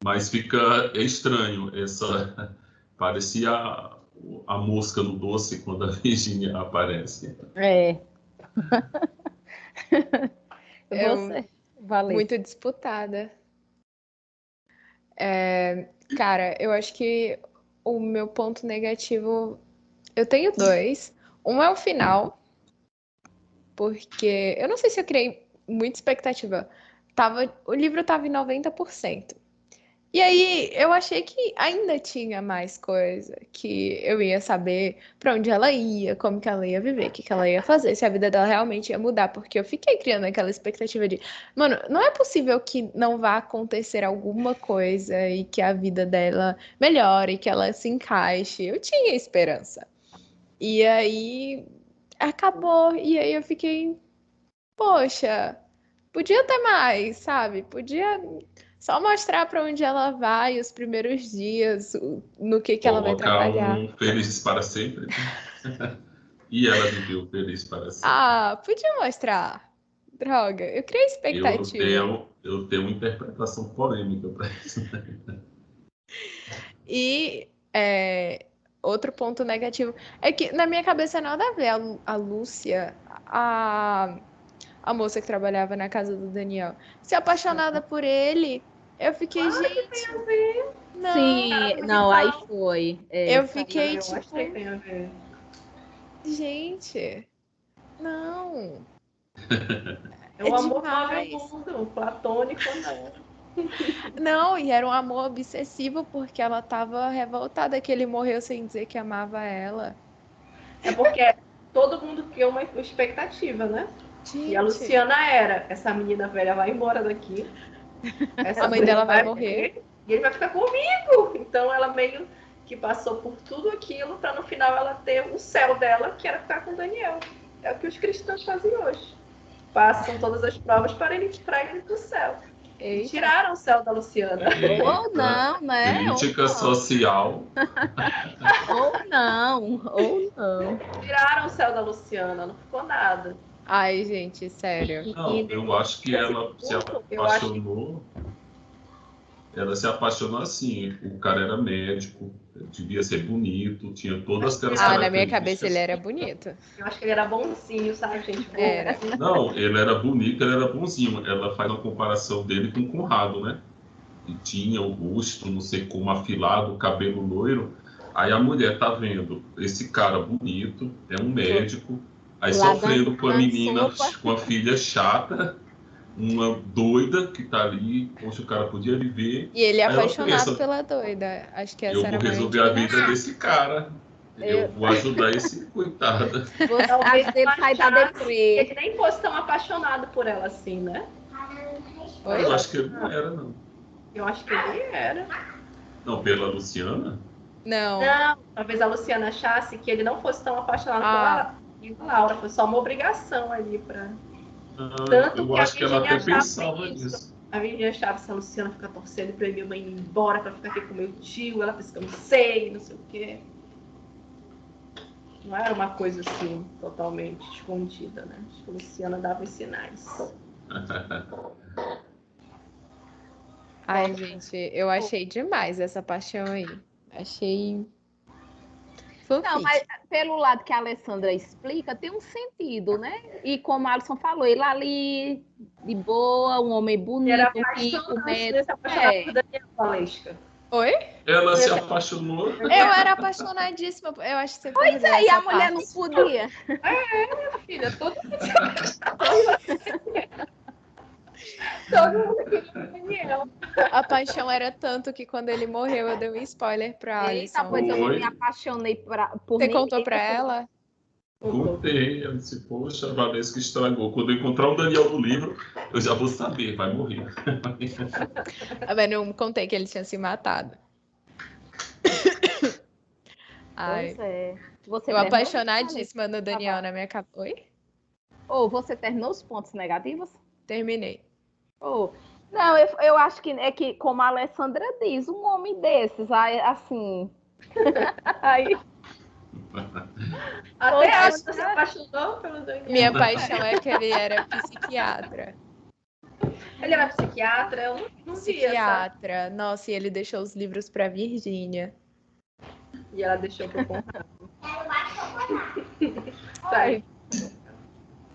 Mas fica é estranho essa parecia a, a mosca no doce quando a Virginia aparece. É. é Você, valeu. muito disputada. É, cara, eu acho que o meu ponto negativo. Eu tenho dois. Um é o final, porque eu não sei se eu criei muita expectativa. Tava, o livro estava em 90%. E aí eu achei que ainda tinha mais coisa, que eu ia saber para onde ela ia, como que ela ia viver, o que que ela ia fazer, se a vida dela realmente ia mudar, porque eu fiquei criando aquela expectativa de, mano, não é possível que não vá acontecer alguma coisa e que a vida dela melhore, que ela se encaixe. Eu tinha esperança. E aí acabou, e aí eu fiquei, poxa, podia ter mais, sabe? Podia só mostrar para onde ela vai, os primeiros dias, no que, que ela vai trabalhar. Um felizes para sempre. e ela viveu feliz para sempre. Ah, podia mostrar. Droga, eu criei expectativa. Eu tenho, eu tenho uma interpretação polêmica para isso. e é, outro ponto negativo é que na minha cabeça nada a ver a, a Lúcia, a, a moça que trabalhava na casa do Daniel, se apaixonada por ele eu fiquei, claro gente. tem a ver. Não, Sim, não, aí foi. É, eu fiquei eu tipo. Acho que tem a ver. Gente, não. É o é amor demais. mundo, platônico não. Não, e era um amor obsessivo porque ela tava revoltada que ele morreu sem dizer que amava ela. É porque todo mundo criou uma expectativa, né? Gente. E a Luciana era, essa menina velha vai embora daqui. Essa a mãe dela vai, morrer. E ele vai ficar comigo. Então ela meio que passou por tudo aquilo para no final ela ter o céu dela, que era ficar com Daniel. É o que os cristãos fazem hoje. Passam todas as provas para ele para ele do céu. Eita. Tiraram o céu da Luciana. Ou não, né? Crítica ou social. ou não, ou não. Tiraram o céu da Luciana, não ficou nada. Ai, gente, sério. Não, eu acho que ela se apaixonou. Ela se apaixonou assim. O cara era médico, devia ser bonito, tinha todas aquelas Ah, na minha cabeça ele era bonito. Eu acho que ele era bonzinho, sabe, gente? Era. Não, ele era bonito, ele era bonzinho. Ela faz uma comparação dele com o Conrado, né? E tinha o rosto, não sei como, afilado, o cabelo loiro. Aí a mulher tá vendo esse cara bonito, é um médico, Aí Lá sofrendo com a menina, sopa. com a filha chata, uma doida que tá ali, poxa, o cara podia viver. E ele é apaixonado pensa, pela doida. Acho que essa eu era vou resolver a vida desse cara. Eu... eu vou ajudar esse coitado. Talvez ele sai da deprê. Ele nem fosse tão apaixonado por ela assim, né? Oi? Eu acho que ele não era, não. Eu acho que ele era. Não, pela Luciana? Não. Não, talvez a Luciana achasse que ele não fosse tão apaixonado ah. por ela Laura, foi só uma obrigação ali para. Ah, Tanto eu que acho que ela até pensava nisso. A Virginia achava se a Luciana ficar torcendo para minha mãe ir embora para ficar aqui com meu tio, ela pensa que eu não sei, não sei o quê. Não era uma coisa assim, totalmente escondida, né? Acho que a Luciana dava os sinais. Ai, gente, eu achei demais essa paixão aí. Achei não, mas pelo lado que a Alessandra explica, tem um sentido, né? E como a Alisson falou, ele ali, de boa, um homem bonito, Era rico, médico. É. Oi? Ela se apaixonou. Eu era apaixonadíssima. Eu acho que você Pois é, e a mulher não podia. É, minha filha, todo Todo mundo queria Daniel. A paixão era tanto que quando ele morreu, eu dei um spoiler pra Eita, Alison. pois eu não me apaixonei pra, por Você contou pra ela? Contei, eu disse, poxa, a Valesca estragou. Quando eu encontrar o Daniel do livro, eu já vou saber, vai morrer. Mas não contei que ele tinha se matado. Ai. Pois é. Você eu apaixonadíssima no Daniel na minha cabeça. Oi? Ou oh, você terminou os pontos negativos? Terminei. Oh, não, eu, eu acho que é que, como a Alessandra diz, um homem desses, assim. aí. Até acho que você se apaixonou pelo Daniel. Minha paixão é que ele era psiquiatra. Ele era psiquiatra? Eu não, não Psiquiatra. Nossa, e ele deixou os livros para Virgínia. E ela deixou para Conrado. Sai.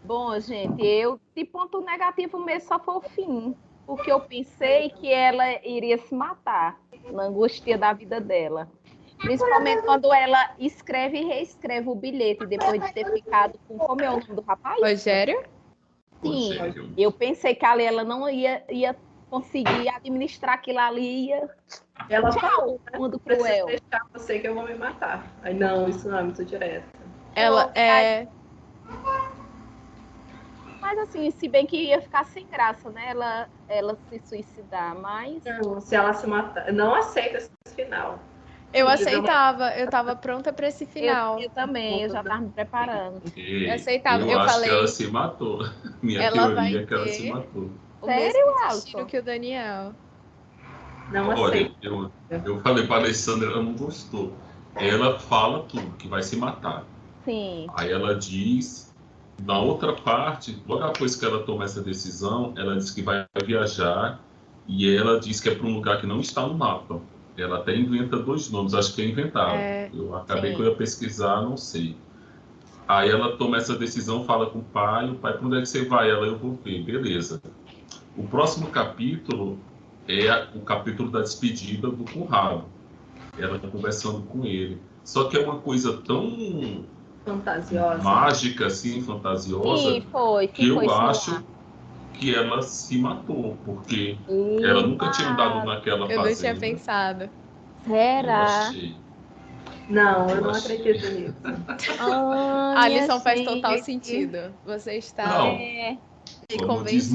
Bom, gente, eu de ponto negativo mesmo só foi o fim. Porque eu pensei que ela iria se matar na angústia da vida dela. Principalmente quando ela escreve e reescreve o bilhete depois de ter ficado com. Como é o nome do rapaz? Rogério? Sim, eu pensei que ali ela não ia, ia conseguir administrar aquilo ali. Ela falou, né? mundo cruel. deixar você que eu vou me matar. Aí, não, isso não é muito direto. Ela é. Mas assim, se bem que ia ficar sem graça, né? Ela, ela se suicidar, mas. Não, se ela se matar. Não aceita esse final. Eu aceitava, eu tava pronta pra esse final. Eu, eu também, eu já tava me preparando. E Eu aceitava, Eu, eu acho falei- que ela se matou. Minha Ela teoria vai é que ela se matou. O Sério, destino que o Daniel. Não Olha, aceita. eu, eu falei pra Alessandra, ela não gostou. Ela fala tudo, que vai se matar. Sim. Aí ela diz, na outra parte, logo após que ela toma essa decisão, ela diz que vai viajar e ela diz que é para um lugar que não está no mapa. Ela até inventa dois nomes, acho que é inventado. É, eu acabei sim. que eu ia pesquisar, não sei. Aí ela toma essa decisão, fala com o pai, o pai, para onde é que você vai? Ela, eu vou ver, beleza. O próximo capítulo é o capítulo da despedida do Conrado. Ela conversando com ele. Só que é uma coisa tão Fantasiosa. mágica, assim, fantasiosa, Sim, foi. que eu ficou acho insinuado. que ela se matou, porque ela nunca tinha andado naquela eu não tinha pensado. Será? Não, eu Eu não achei. acredito nisso. Ai, A lição faz gente. total sentido. Você está Não. É, me Como diz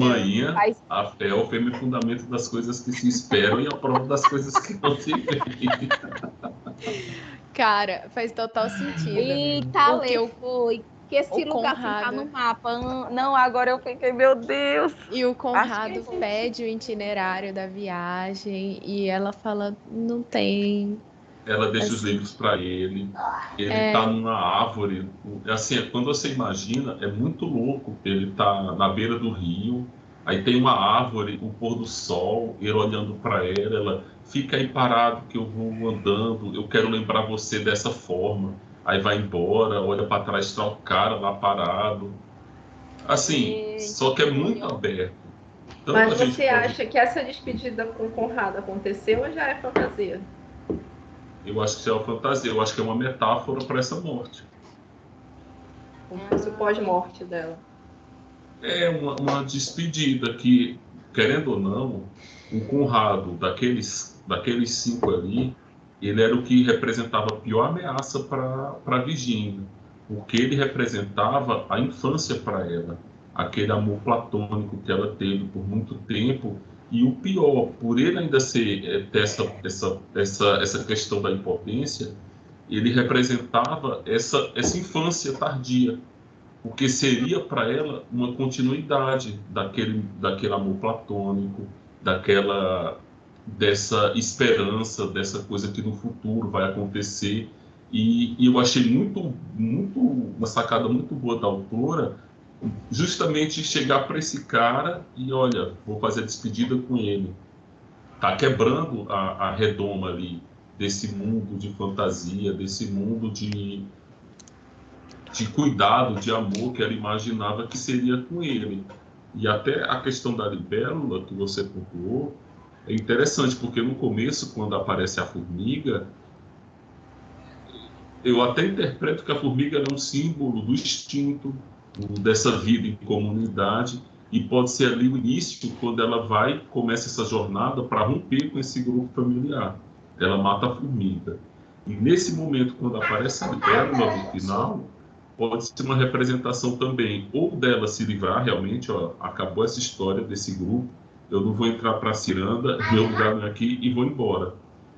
faz a fé é o firme fundamento das coisas que se esperam e a prova das coisas que não se veem. Cara, faz total sentido. Eita, Porque Lê, o- foi. Que esse o lugar assim tá Conrado- no mapa. Não, agora eu fiquei, meu Deus. E o Conrado que- pede o itinerário da viagem e ela fala, não tem. Ela deixa os Assim. livros para ele. Ele É. tá numa árvore. Assim, quando você imagina, é muito louco. Ele tá na beira do rio. Aí tem uma árvore, o pôr do sol, ele olhando para ela, ela fica aí parado que eu vou andando, eu quero lembrar você dessa forma. Aí vai embora, olha para trás, tá o cara lá parado. Assim, Eita, só que é muito aberto. Tanto Mas você pode- acha que essa despedida com o Conrado aconteceu ou já é fantasia? Eu acho que é uma fantasia, eu acho que é uma metáfora para essa morte. Como se fosse o pós-morte dela. É uma, uma despedida que, querendo ou não, o Conrado, daqueles, daqueles cinco ali, ele era o que representava a pior ameaça para a Virgínia, porque ele representava a infância para ela, aquele amor platônico que ela teve por muito tempo, e o pior, por ele ainda ser, ter essa, essa, essa, essa questão da impotência, ele representava essa, essa infância tardia, porque seria para ela uma continuidade daquele, daquele amor platônico, daquela dessa esperança, dessa coisa que no futuro vai acontecer. E, e eu achei muito, muito uma sacada muito boa da autora, justamente chegar para esse cara e olha, vou fazer a despedida com ele. Tá quebrando a, a redoma ali desse mundo de fantasia, desse mundo de de cuidado, de amor que ela imaginava que seria com ele. E até a questão da libélula que você pontuou é interessante, porque no começo, quando aparece a formiga, eu até interpreto que a formiga é um símbolo do instinto, dessa vida em comunidade, e pode ser ali o início, quando ela vai, começa essa jornada para romper com esse grupo familiar. Ela mata a formiga. E nesse momento, quando aparece a libélula no final, pode ser uma representação também, ou dela se livrar realmente, ó, acabou essa história desse grupo, eu não vou entrar para a ciranda, meu lugar não é aqui e vou embora.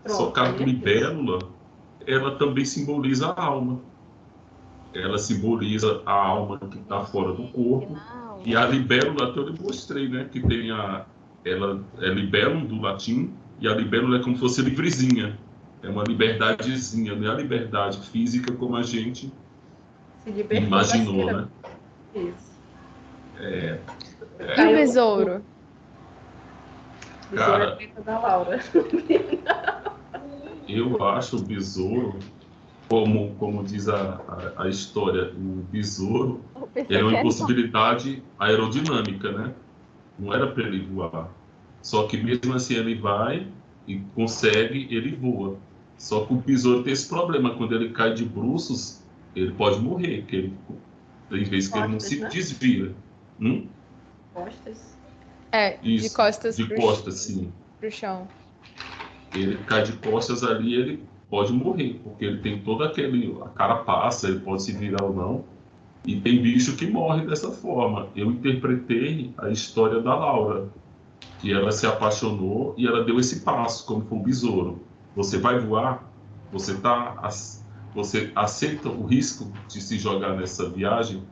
Só que a é libélula, ela também simboliza a alma. Ela simboliza a alma que está fora do corpo. E a libélula, até eu lhe mostrei, né? Que tem a. Ela é libellum do latim, e a libélula é como se fosse livrezinha. É uma liberdadezinha, não é a liberdade física como a gente Se libertou imaginou, da né? Isso. É, E Aí o besouro? Besouro Cara. é da Laura. eu acho o besouro, como, como diz a, a, a história, o besouro é uma era impossibilidade aerodinâmica, né? Não era para ele voar. Só que mesmo assim ele vai e consegue, ele voa. Só que o besouro tem esse problema, quando ele cai de bruços, ele pode morrer, que ele, tem vezes que ele não se né? desvia. Hum? Costas. É, Isso, de costas de costas, sim. pro chão. Ele cai de costas ali, ele pode morrer, porque ele tem toda aquele. A cara passa, ele pode se virar ou não. E tem bicho que morre dessa forma. Eu interpretei a história da Laura, que ela se apaixonou e ela deu esse passo, como foi um besouro. Você vai voar, você tá, você aceita o risco de se jogar nessa viagem,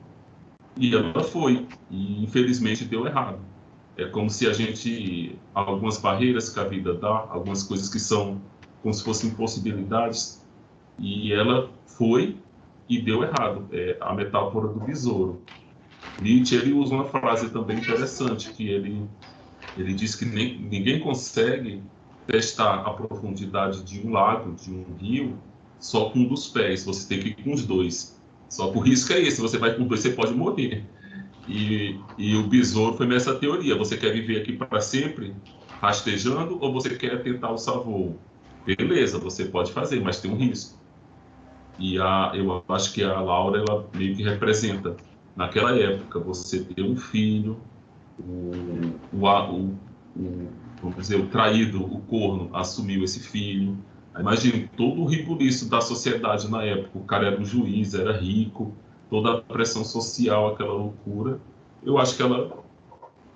e ela foi. E infelizmente deu errado. É como se a gente. Algumas barreiras que a vida dá, algumas coisas que são como se fossem possibilidades, e ela foi e deu errado. É a metáfora do besouro. Nietzsche ele usa uma frase também interessante, que ele, ele diz que nem, ninguém consegue testar a profundidade de um lago, de um rio, só com um dos pés. Você tem que ir com os dois. Só que o risco é esse, você vai com dois, você pode morrer. E, e o besouro foi nessa teoria. Você quer viver aqui para sempre, rastejando, ou você quer tentar o salvou? Beleza, você pode fazer, mas tem um risco. E a, eu acho que a Laura, ela meio que representa, naquela época, você ter um filho, o, o, o, o vamos dizer, o traído, o corno, assumiu esse filho. Imagine todo o ribuliço da sociedade na época. O cara era um juiz, era rico, toda a pressão social, aquela loucura. Eu acho que ela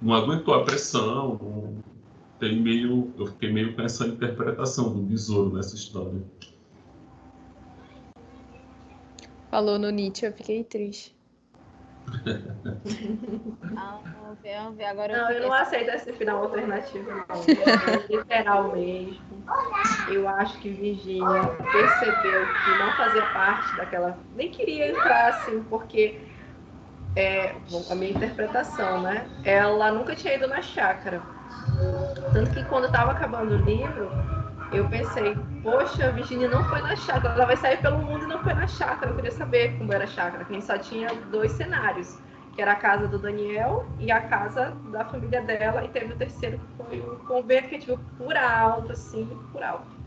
não aguentou a pressão. Não... Tem meio, eu fiquei meio com essa interpretação do besouro nessa história. Falou no Nietzsche, eu fiquei triste. ah, vamos ver, vamos ver. Agora não, eu, eu não aceito esse final alternativo, não. Literal mesmo. Eu acho que Virginia percebeu que não fazia parte daquela. Nem queria entrar assim, porque. É, a minha interpretação, né? Ela nunca tinha ido na chácara. Tanto que quando estava acabando o livro, eu pensei, poxa, a Virginia não foi na chácara, ela vai sair pelo mundo e não foi na chácara. Eu queria saber como era a chácara, que a gente só tinha dois cenários, que era a casa do Daniel e a casa da família dela, e teve o terceiro que foi um convento que a gente por alto, assim, por alto.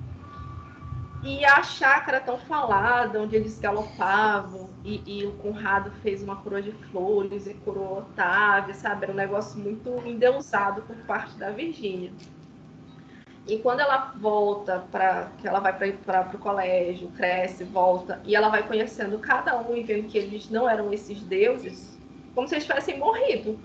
E a chácara tão falada, onde eles galopavam, e, e, o Conrado fez uma coroa de flores e coroa Otávia, sabe? Era um negócio muito endeusado por parte da Virgínia. E quando ela volta para que ela vai para o colégio, cresce, volta e ela vai conhecendo cada um e vendo que eles não eram esses deuses, como se eles tivessem morrido.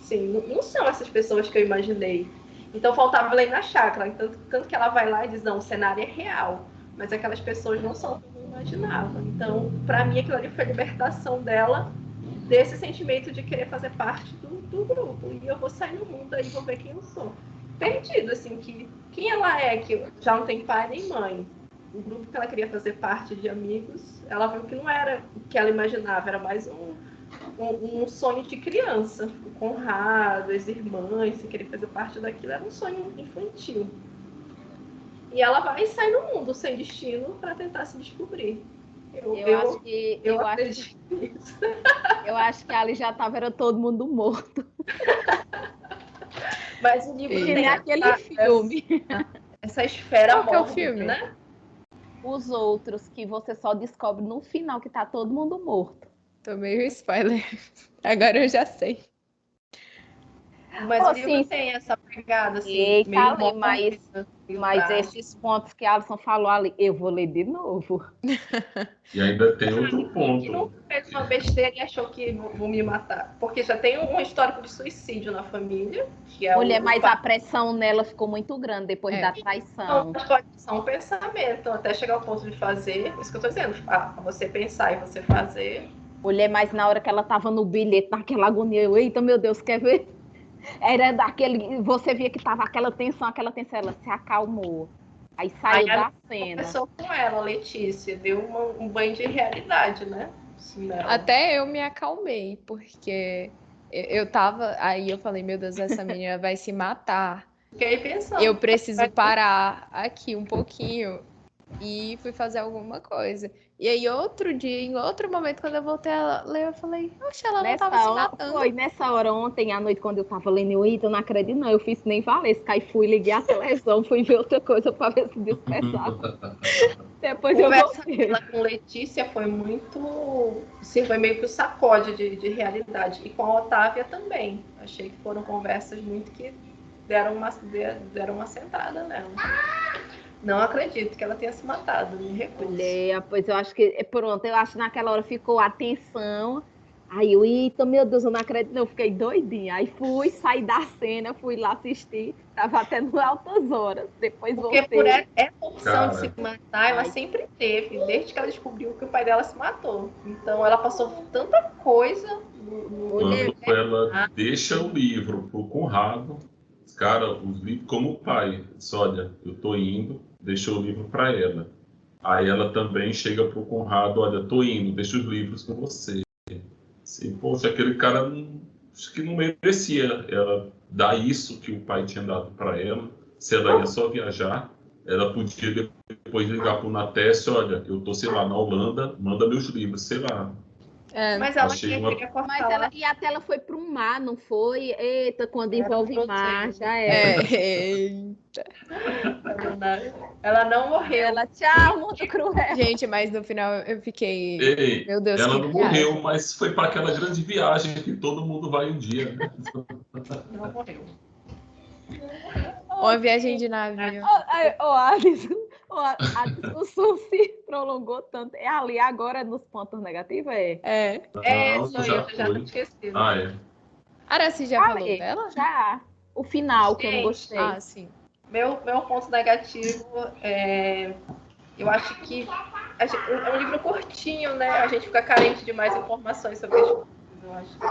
Sim, não, são essas pessoas que eu imaginei. Então faltava ir na chácara. Tanto, tanto que ela vai lá e diz: não, o cenário é real, mas aquelas pessoas não são como eu imaginava. Então, para mim, aquilo ali foi a libertação dela desse sentimento de querer fazer parte do, do grupo. E eu vou sair no mundo aí, vou ver quem eu sou perdido, assim, que quem ela é, que já não tem pai nem mãe. O grupo que ela queria fazer parte de amigos, ela viu que não era o que ela imaginava, era mais um, um, um sonho de criança. O Conrado, as irmãs, se querer fazer parte daquilo, era um sonho infantil. E ela vai sair no mundo sem destino para tentar se descobrir. Eu, eu, eu acho que eu, eu acho, eu acho que ali já estava era todo mundo morto. Mas o livro tem aquele essa, filme. Essa, essa esfera Qual é o filme? né? Os outros que você só descobre no final que tá todo mundo morto. Tomei o spoiler. Agora eu já sei. Mas oh, o livro sim. tem essa pegada assim, Eita, meio ali, mas, mas esses pontos que a Alison falou ali, eu vou ler de novo. E ainda tem outro ponto. Que não fez uma besteira e achou que vou me matar. Porque já tem um histórico de suicídio na família. Que é Mulher, mas a pressão nela ficou muito grande depois é. da traição. Então, pode ser um pensamento, até chegar ao ponto de fazer. Isso que eu tô dizendo, você pensar e você fazer. Mulher, mas na hora que ela tava no bilhete, naquela agonia, eu, eita, meu Deus, quer ver? Era daquele. Você via que tava aquela tensão, aquela tensão, ela se acalmou. Aí saiu Aí da cena. Começou com ela, Letícia, deu uma, um banho de realidade, né? Até eu me acalmei, porque eu tava. Aí eu falei, meu Deus, essa menina vai se matar. Fiquei pensando. Eu preciso parar aqui um pouquinho e fui fazer alguma coisa. E aí, outro dia, em outro momento, quando eu voltei a ler, eu falei, oxe, ela não nessa tava se matando. Foi nessa hora, ontem à noite, quando eu tava lendo, eu, eu não acredito, não. Eu fiz nem valer. Aí fui, liguei a televisão, fui ver outra coisa para ver se despertava. Depois eu Conversa voltei. dela com Letícia foi muito. Sim, foi meio que o sacode de, de realidade. E com a Otávia também. Achei que foram conversas muito que deram uma, de- deram uma sentada nela. Não acredito que ela tenha se matado, me recuso. Olha, pois eu acho que. é, Pronto, eu acho que naquela hora ficou a tensão. Aí eu, eita, meu Deus, eu não acredito, não, eu fiquei doidinha. Aí fui, saí da cena, fui lá assistir, tava até no altas horas. Depois Porque voltei. por e- essa opção de Cara. se matar, ela Ai. sempre teve, desde que ela descobriu que o pai dela se matou. Então ela passou tanta coisa no, no Quando ela deixa o livro pro Conrado, cara, os livros, como o pai, diz, olha, eu tô indo, deixou o livro para ela. Aí ela também chega pro Conrado, olha, tô indo, deixa os livros com você. Assim, poxa, aquele cara não, acho que não merecia ela dar isso que o pai tinha dado para ela. Se ela ia só viajar, ela podia depois ligar pro Nateste, olha, eu tô, sei lá, na Holanda, manda meus livros, sei lá. É, Mas ela Achei queria, uma- queria cortar Mas ela, e até ela foi para um mar, não foi? Eita, quando Era envolve mar, já é, Ela não morreu. Ela, tchau, mundo cruel. Gente, mas no final eu fiquei. Ei, Meu Deus, ela não viagem. morreu, mas foi para aquela grande viagem que todo mundo vai um dia. né? Não morreu. Uma viagem de navio. Ô, ô, Alisson, ô, a, a discussão se prolongou tanto. É ali agora nos pontos negativos? É? É. É, Não, sou já eu, já tinha esquecido. Ah, é. Araci já Ah, falou é. dela? Já. O final, que eu não gostei. Ah, sim. Meu, meu ponto negativo é. Eu acho que a gente- é um livro curtinho, né? A gente fica carente de mais informações sobre as coisas. Eu acho que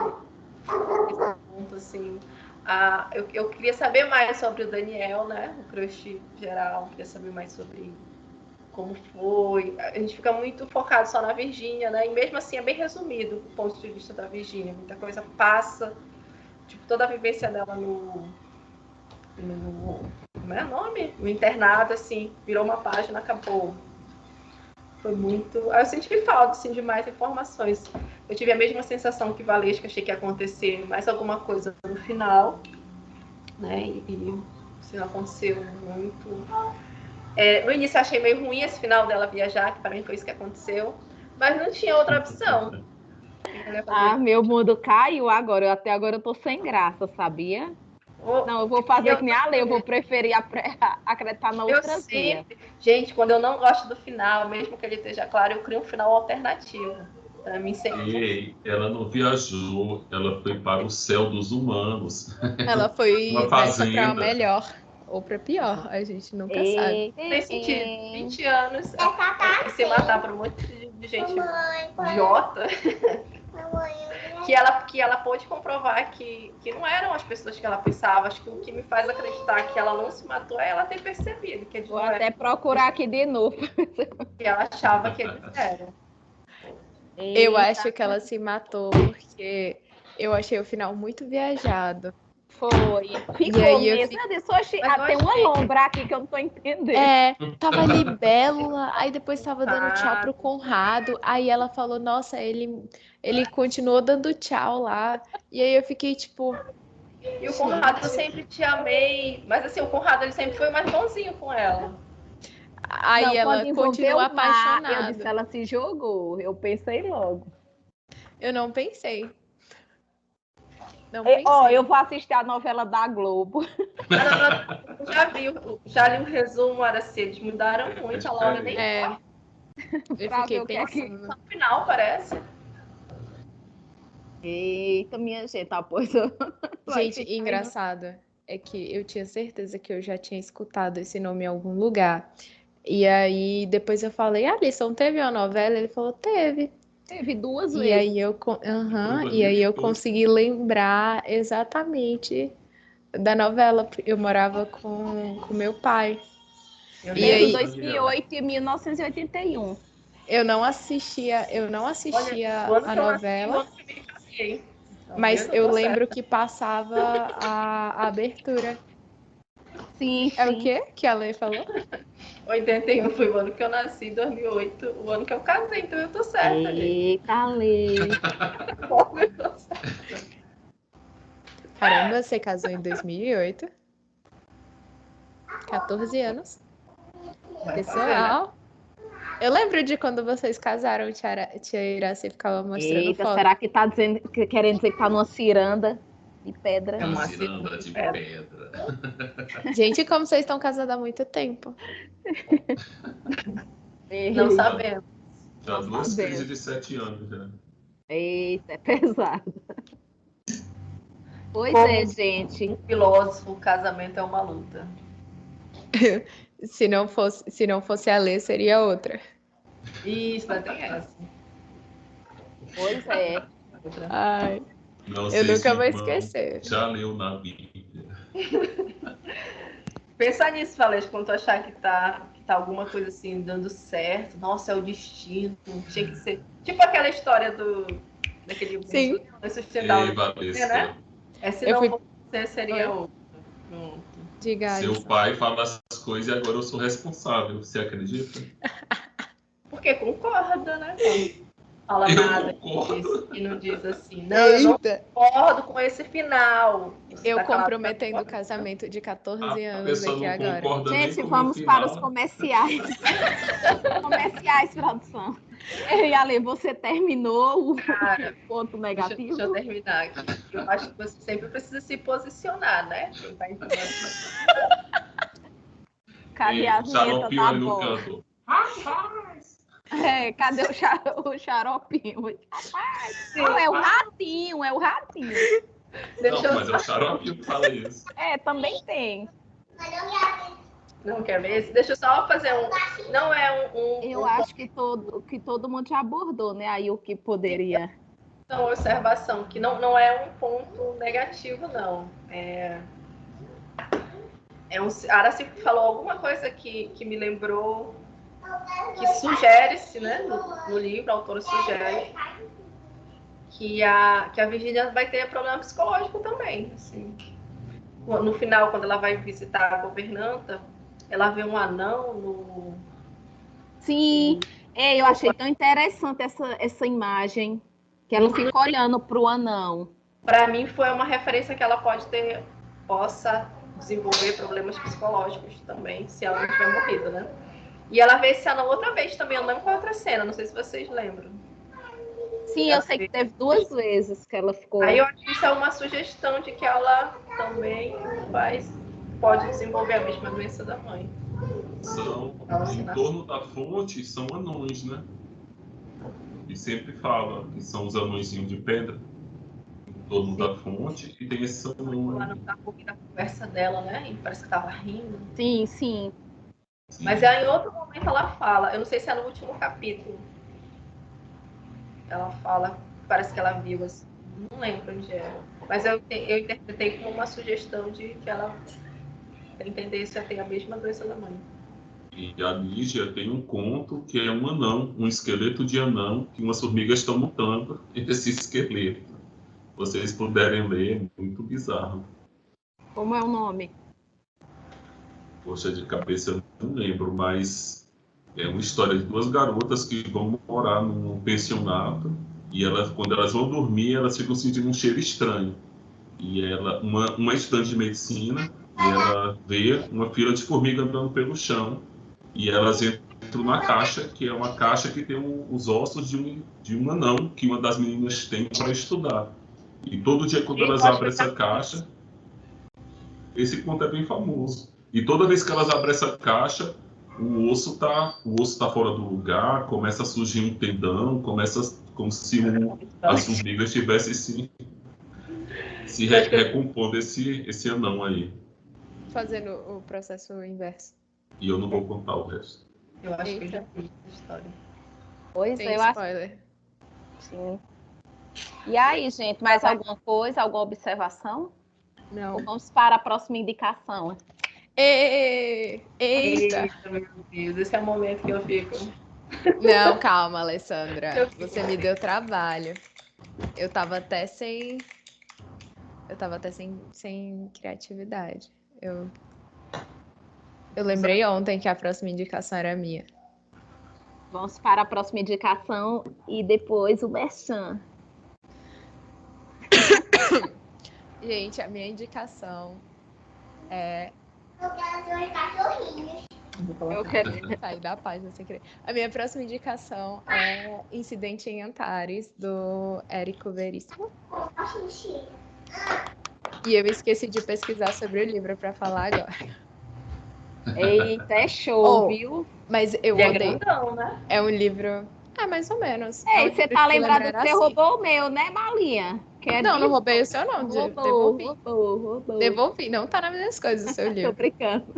esse ponto, assim. Ah, eu, eu queria saber mais sobre o Daniel, né? O crush geral. Queria saber mais sobre como foi. A gente fica muito focado só na Virgínia, né? E mesmo assim é bem resumido o ponto de vista da Virgínia. Muita coisa passa. Tipo, toda a vivência dela no. no como é o nome? O internado, assim, virou uma página, acabou. Foi muito. Eu senti falta, assim, de mais informações. Eu tive a mesma sensação que Valesca, achei que ia acontecer mais alguma coisa no final, né? E, e assim, não aconteceu muito. É, no início eu achei meio ruim esse final dela viajar, que para mim foi isso que aconteceu, mas não tinha outra opção. Eu Ah, meu mundo caiu agora. Eu, até agora eu tô sem graça, sabia? Não, eu vou fazer Eu que nem a Lei, eu vou preferir apre- acreditar na Eu outra via. sempre, gente, quando eu não gosto do final, mesmo que ele esteja claro, eu crio um final alternativo. Pra mim sempre. Ei, ela não viajou, ela foi para o céu dos humanos. Ela foi Uma fazenda. melhor ou pra pior. A gente nunca sabe. Ei, Tem sentido. ei. 20 anos é, se matar por um monte de, gente idiota. Que ela, que ela pôde comprovar que, que não eram as pessoas que ela pensava. Acho que o que me faz acreditar que ela não se matou é ela ter percebido que Vou até procurar aqui de novo. que ela achava que eles eram. Eu Eita, acho que ela se matou porque eu achei o final muito viajado. Foi. Ficou aí eu mesmo. fico- Eu ah, eu tem uma achei- lombra aqui que eu não tô entendendo. É, tava ali Bela, aí depois tava dando tchau Ah. pro Conrado, aí ela falou, nossa, ele, ele continuou dando tchau lá. E aí eu fiquei tipo, E o Conrado eu sempre te amei. Mas assim, o Conrado ele sempre foi mais bonzinho com ela. aí Não, ela continua o mar, Eu apaixonada. disse, ela se jogou. Eu pensei logo. Eu não pensei. Não pensei. Ó, eu vou assistir a novela da Globo. Já vi, o- já li um resumo, era assim, eles mudaram muito, a Laura nem É, eu Pra fiquei o é pensando. no final, parece. Eita, minha gente, tá, pois Gente, engraçado é que eu tinha certeza que eu já tinha escutado esse nome em algum lugar. E aí depois eu falei, Alisson, teve uma novela? Ele falou, teve. Teve duas E vezes. aí eu, Aham, Foi e aí eu 2012. consegui lembrar exatamente da novela. Eu morava com, com meu pai. Eu E aí- 2008 e 1981. Eu não assistia, eu não assistia o ano a eu novela, eu casei. Tá mas eu Tô lembro certa. que passava a, a abertura. Sim, É o sim. quê que a Lei falou? 81 foi o ano que eu nasci, 2008, o ano que eu casei, então eu tô certa. Eita, Lê. Eu tô certa. Caramba, você casou em 2008. 14 anos. Fazer, né? Pessoal, Eu lembro de quando vocês casaram, tia, tia Iraci ficava mostrando Eita, foto. será que tá dizendo, que- querendo dizer que tá numa ciranda de pedra? É uma ciranda de pedra. Gente, como vocês estão casados há muito tempo. Não sabemos. Já Não duas sabemos. crises de sete anos já. Eita, é pesado. Pois Como- é, gente. Um filósofo, o casamento é uma luta. Se não fosse, se não fosse a Lê, seria outra. Isso, ainda tem essa. Pois é. Outra. Ai, Não eu nunca vou esquecer. Já leu na Bíblia. Pensa nisso, Valete, quando tu achar que tá, que tá alguma coisa assim dando certo. Nossa, é o destino. Tinha que ser. Tipo aquela história do. Daquele Sim. esse final, Ei, né? É se Eu não fui- você seria outro. Pronto. Diga, Seu Alisson. pai fala as coisas e agora eu sou responsável. Você acredita? Porque concorda, né? Fala Eu nada e não diz assim, não, eu não Eita, concordo com esse final. Você eu tá comprometendo tá o casamento de 14 A anos aqui agora. Gente, vamos para os comerciais. comerciais, produção. E Ale, você terminou o Cara, ponto deixa, negativo? deixa eu terminar aqui. Eu acho que você sempre precisa se posicionar, né? Tá Cadê a vinheta xaropinho da no bola? canto. É, cadê o, xa- o xaropinho? Não, é o ratinho, é o ratinho. Deixa Não, eu mas é o xaropinho que fala isso. É, também tem. Não quer ver esse? Deixa eu só fazer um. Não é um. um Eu um- acho que todo, que todo mundo já abordou, né? Aí o que poderia. Uma observação, que não, não é um ponto negativo, não. É, é um, a Araci falou alguma coisa que, que me lembrou, que sugere-se, né, no, no livro, a autora sugere, que a, que a Virgínia vai ter problema psicológico também. Assim. No final, quando ela vai visitar a governanta, ela vê um anão no, Sim, é, eu achei tão interessante essa, essa imagem. Que ela fica olhando pro anão. para mim foi uma referência que ela pode ter possa desenvolver problemas psicológicos também se ela não tiver morrido, né? E ela vê esse anão outra vez também, eu lembro com outra cena, não sei se vocês lembram. Sim, eu sei que teve duas vezes que ela ficou. Aí eu acho que isso é uma sugestão de que ela também faz, pode desenvolver a mesma doença da mãe. São, em torno da fonte, são anões, né? E sempre fala que são os anõezinhos de pedra. Em torno da fonte, e tem esse anão. Não tá ouvindo a conversa dela, né? E parece que tava rindo. Sim, sim. Sim. Mas aí, em outro momento ela fala, eu não sei se é no último capítulo. Ela fala, parece que ela viu assim. Não lembro onde era. Mas eu, eu interpretei como uma sugestão de que ela entendesse a ter a mesma doença da mãe. E a Lígia tem um conto que é um anão, um esqueleto de anão, que umas formigas estão montando esse esqueleto. Vocês puderem ler, é muito bizarro. Como é o nome? Poxa, de cabeça eu não lembro, mas é uma história de duas garotas que vão morar num pensionato e elas, quando elas vão dormir, elas ficam sentindo um cheiro estranho. E ela, uma, uma estudante de medicina, e ela vê uma fila de formiga andando pelo chão e elas entram na caixa, que é uma caixa que tem os ossos de um, de um anão que uma das meninas tem para estudar. E todo dia quando elas abrem essa caixa, esse conto é bem famoso. E toda vez que elas abrem essa caixa, o osso tá, o osso tá fora do lugar, começa a surgir um tendão, começa a- como se um, as formigas tivessem se, se re- recompondo esse, esse anão aí. Fazendo o processo inverso. E eu não vou contar o resto. Eu acho que eu Eita. já vi essa história. Pois Tem é, eu acho spoiler. sim. E aí, gente, mais alguma coisa, alguma observação? Não. Ou vamos para a próxima indicação? Ê, Eita! meu Deus, esse é o momento que eu fico. Não, calma, Alessandra. Você me deu trabalho. Eu tava até sem. Eu tava até sem, sem criatividade. Eu. Eu lembrei ontem que a próxima indicação era minha. Vamos para a próxima indicação e depois o Merchan. Gente, a minha indicação é. Eu quero cachorrinhos. Eu quero. Sair da página sem querer. A minha próxima indicação é Incidente em Antares, do Érico Veríssimo. E eu esqueci de pesquisar sobre o livro para falar agora. Eita, é show, Oh, viu? Mas eu é odeio. grandão, né? É um livro. Ah, mais ou menos. É É, você que tá lembrado que você assim. roubou o meu, né, Malinha? Que é Não, não roubei o seu, não. Roubou, Devolvi. roubou, roubou. Devolvi. Não tá nas minhas coisas o seu Tô livro. brincando.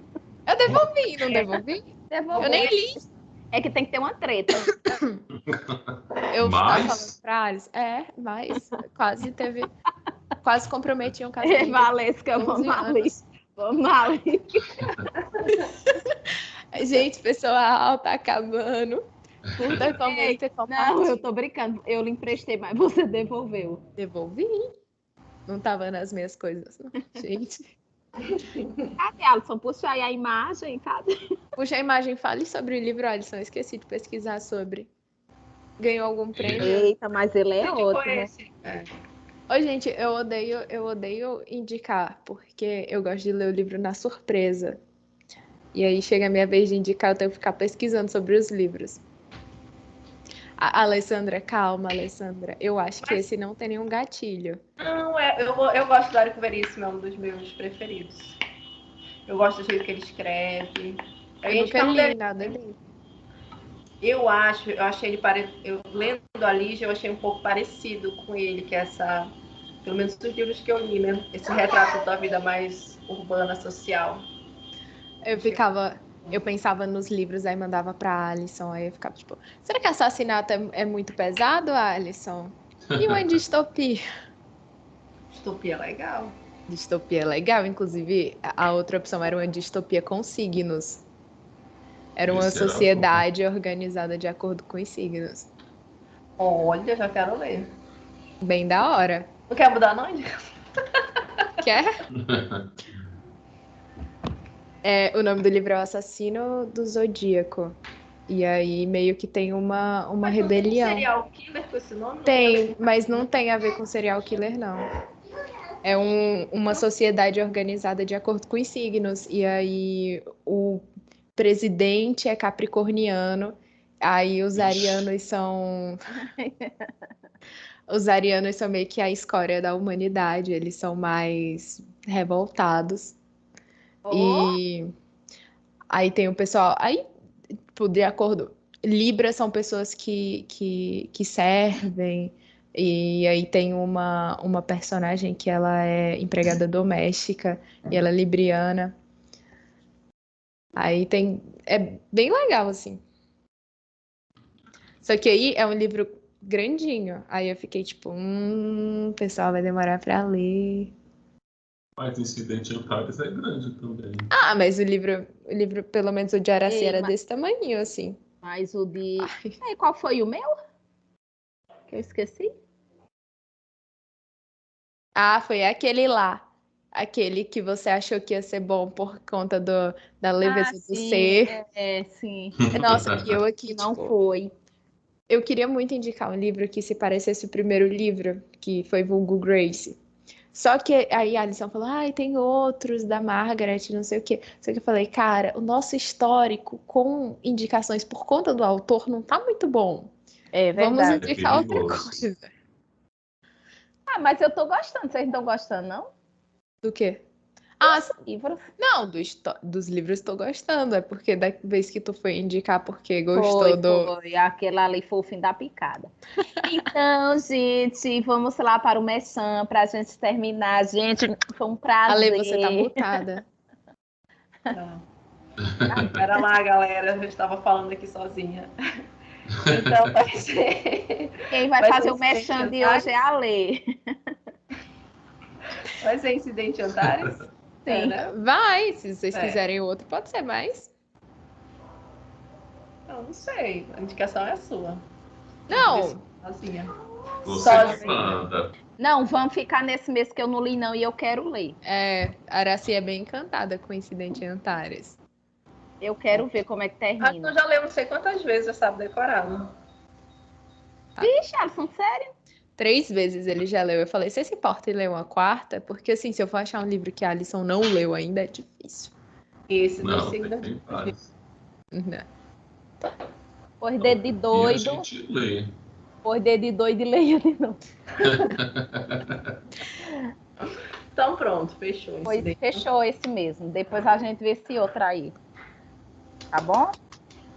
Eu devolvi, não devolvi? Devolveu. Eu nem li. É que tem que ter uma treta. Eu tava Mas- falando pra Alice. É, mas quase teve. Quase comprometi um casamento. Valesca, vamos 11 ali. anos. Vamos ali. Gente, pessoal, tá acabando. Não, compartilha. eu tô brincando. Eu lhe emprestei, mas você devolveu. Devolvi. Não tava nas minhas coisas, não. Gente. Cadê, Alisson? Puxa aí a imagem, cadê? Puxa a imagem, fale sobre o livro, Alisson. Eu esqueci de pesquisar sobre. Ganhou algum prêmio? Eita, mas ele é outro, né? É. Oi, gente, eu odeio, eu odeio indicar, porque eu gosto de ler o livro na surpresa. E aí chega a minha vez de indicar, eu tenho que ficar pesquisando sobre os livros. A Alessandra, calma, Alessandra. Eu acho que esse não tem nenhum gatilho. Não, é, eu, eu gosto do Érico Veríssimo, é um dos meus preferidos. Eu gosto do jeito que ele escreve. A Eu gente nunca falando li nada dele. Eu acho, eu achei ele pare... eu lendo a Lígia, eu achei um pouco parecido com ele, que é essa, pelo menos dos livros que eu li, né? Esse retrato da vida mais urbana, social. Eu ficava, eu pensava nos livros, aí mandava pra Alisson, aí eu ficava tipo, será que assassinato é, é muito pesado, Alisson? E uma distopia? Distopia legal. Distopia é legal, inclusive a outra opção era uma distopia com signos. Era uma era sociedade organizada de acordo com os signos. Olha, já quero ler. Bem da hora. Não quer mudar, não? Quer? É, o nome do livro é O Assassino do Zodíaco. E aí meio que tem uma, uma Mas não tem rebelião. serial killer com esse nome? Tem, mas não tem a ver com serial killer, não. É um- uma sociedade organizada de acordo com os signos. E aí o presidente é capricorniano, aí os arianos são. Os arianos são meio que a escória da humanidade, eles são mais revoltados. Oh, E aí tem o pessoal. Aí, tipo, de acordo. Libras são pessoas que, que, que servem. E aí tem uma, uma personagem que ela é empregada doméstica e ela é libriana. Aí tem. É bem legal, assim. Só que aí é um livro grandinho. Aí eu fiquei tipo, hum, o pessoal vai demorar pra ler. Mas Incidente em Antares é grande também. Ah, mas o livro, o livro, pelo menos o de Araci, Ei, era mas- desse tamanho, assim. Mas o de. Ai, Ei, qual foi o meu? Que eu esqueci? Ah, foi aquele lá. Aquele que você achou que ia ser bom por conta do, da leveza Ah, do sim, ser. É, sim. Nossa, e eu aqui, não tipo, foi. eu queria muito indicar um livro que se parecesse o primeiro livro, que foi Vulgo Grace. Só que aí a Alison falou, ai, tem outros da Margaret, não sei o quê. Só que eu falei, cara, o nosso histórico com indicações por conta do autor não tá muito bom. É Vamos verdade. indicar outra perigoso. coisa. Ah, mas eu tô gostando. Vocês não estão gostando, não? Do quê? Ah, Livros. Não, do histó- dos livros estou gostando. É porque da vez que tu foi indicar porque gostou Foi, do. foi. Aquela ali foi o fim da picada. Então, gente, vamos lá para o Messan para a gente terminar. Gente, foi um prazer. Ale, você tá mutada. Tá. Pera lá, galera. Eu estava falando aqui sozinha. Então vai ser. Quem vai, Vai fazer o Messan de hoje é a Lê. Vai ser Incidente Antares? Sim. né? Vai, se vocês É. quiserem outro, pode ser mais. Eu não sei. A indicação é sua. Não, Sozinha. Você Sozinha. manda. Não, vamos ficar nesse mês que eu não li, não, e eu quero ler. é, Araci é bem encantada com o incidente em Antares. Eu quero ver como é que termina. eu já leu não sei quantas vezes, já sabe decorado. Vixe, Alisson, sério? Três vezes ele já leu. Eu falei, você se importa em ler uma quarta? Porque assim, se eu for achar um livro que a Alison não leu ainda, é difícil. Esse do Não, tem vários. Né? Por dedo de E doido. Por dedo de doido e leia de novo. Então pronto, fechou. esse Pois fechou esse mesmo. Depois a gente vê esse outro aí. Tá bom?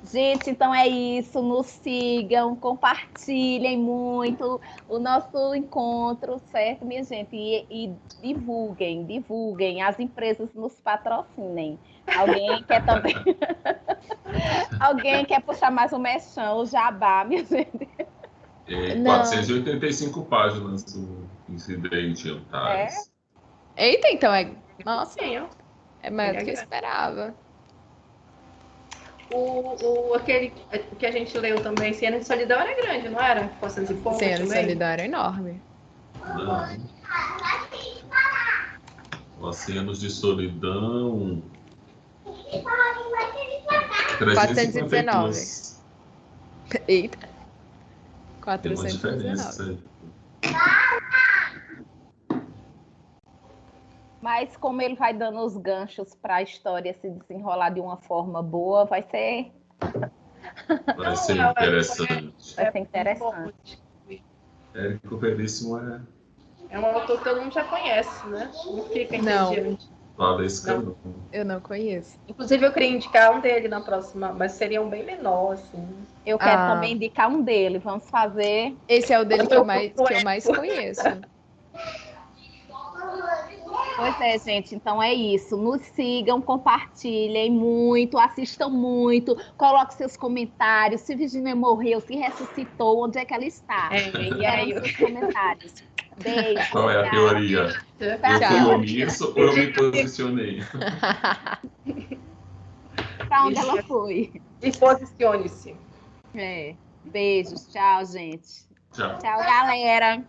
Gente, então é isso. Nos sigam, compartilhem muito o nosso encontro, certo, minha gente? E, e divulguem, divulguem. As empresas nos patrocinem. Alguém quer também. Alguém quer puxar mais um mexão, o jabá, minha gente. É, Não. 485 páginas do incidente Antares. Eita, então é. Nossa, Sim, ó. é maior do que eu É. esperava. O, o, aquele que a gente leu também, Cena de Solidão, era grande, não era? 400 e pouco Cena também? solidária é enorme. Oceanos de Solidão. 352. Eita. Tem uma 419. diferença. aí. Mas como ele vai dando os ganchos para a história se desenrolar de uma forma boa, vai ser, Vai ser Não, é- interessante. vai ser interessante. Érico Veríssimo é É um autor que todo mundo já conhece, né? Não fica Não. entediante. Valesca não. Eu não conheço. Inclusive, eu queria indicar um dele na próxima, mas seria um bem menor, assim. Eu quero Ah. também indicar um dele. Vamos fazer. Esse é o dele que eu Eu mais, que eu mais conheço. Pois é, gente. Então é isso. Nos sigam, compartilhem muito, assistam muito, coloquem seus comentários. Se Virginia morreu, se ressuscitou, onde é que ela está? É, e aí, Queremos seus comentários. Beijo. Qual é a tchau. teoria? Eu Tchau. fui omisso ou eu me posicionei? Pra onde ela foi? e posicione-se. É. Beijos. Tchau, gente. Tchau. Tchau, galera.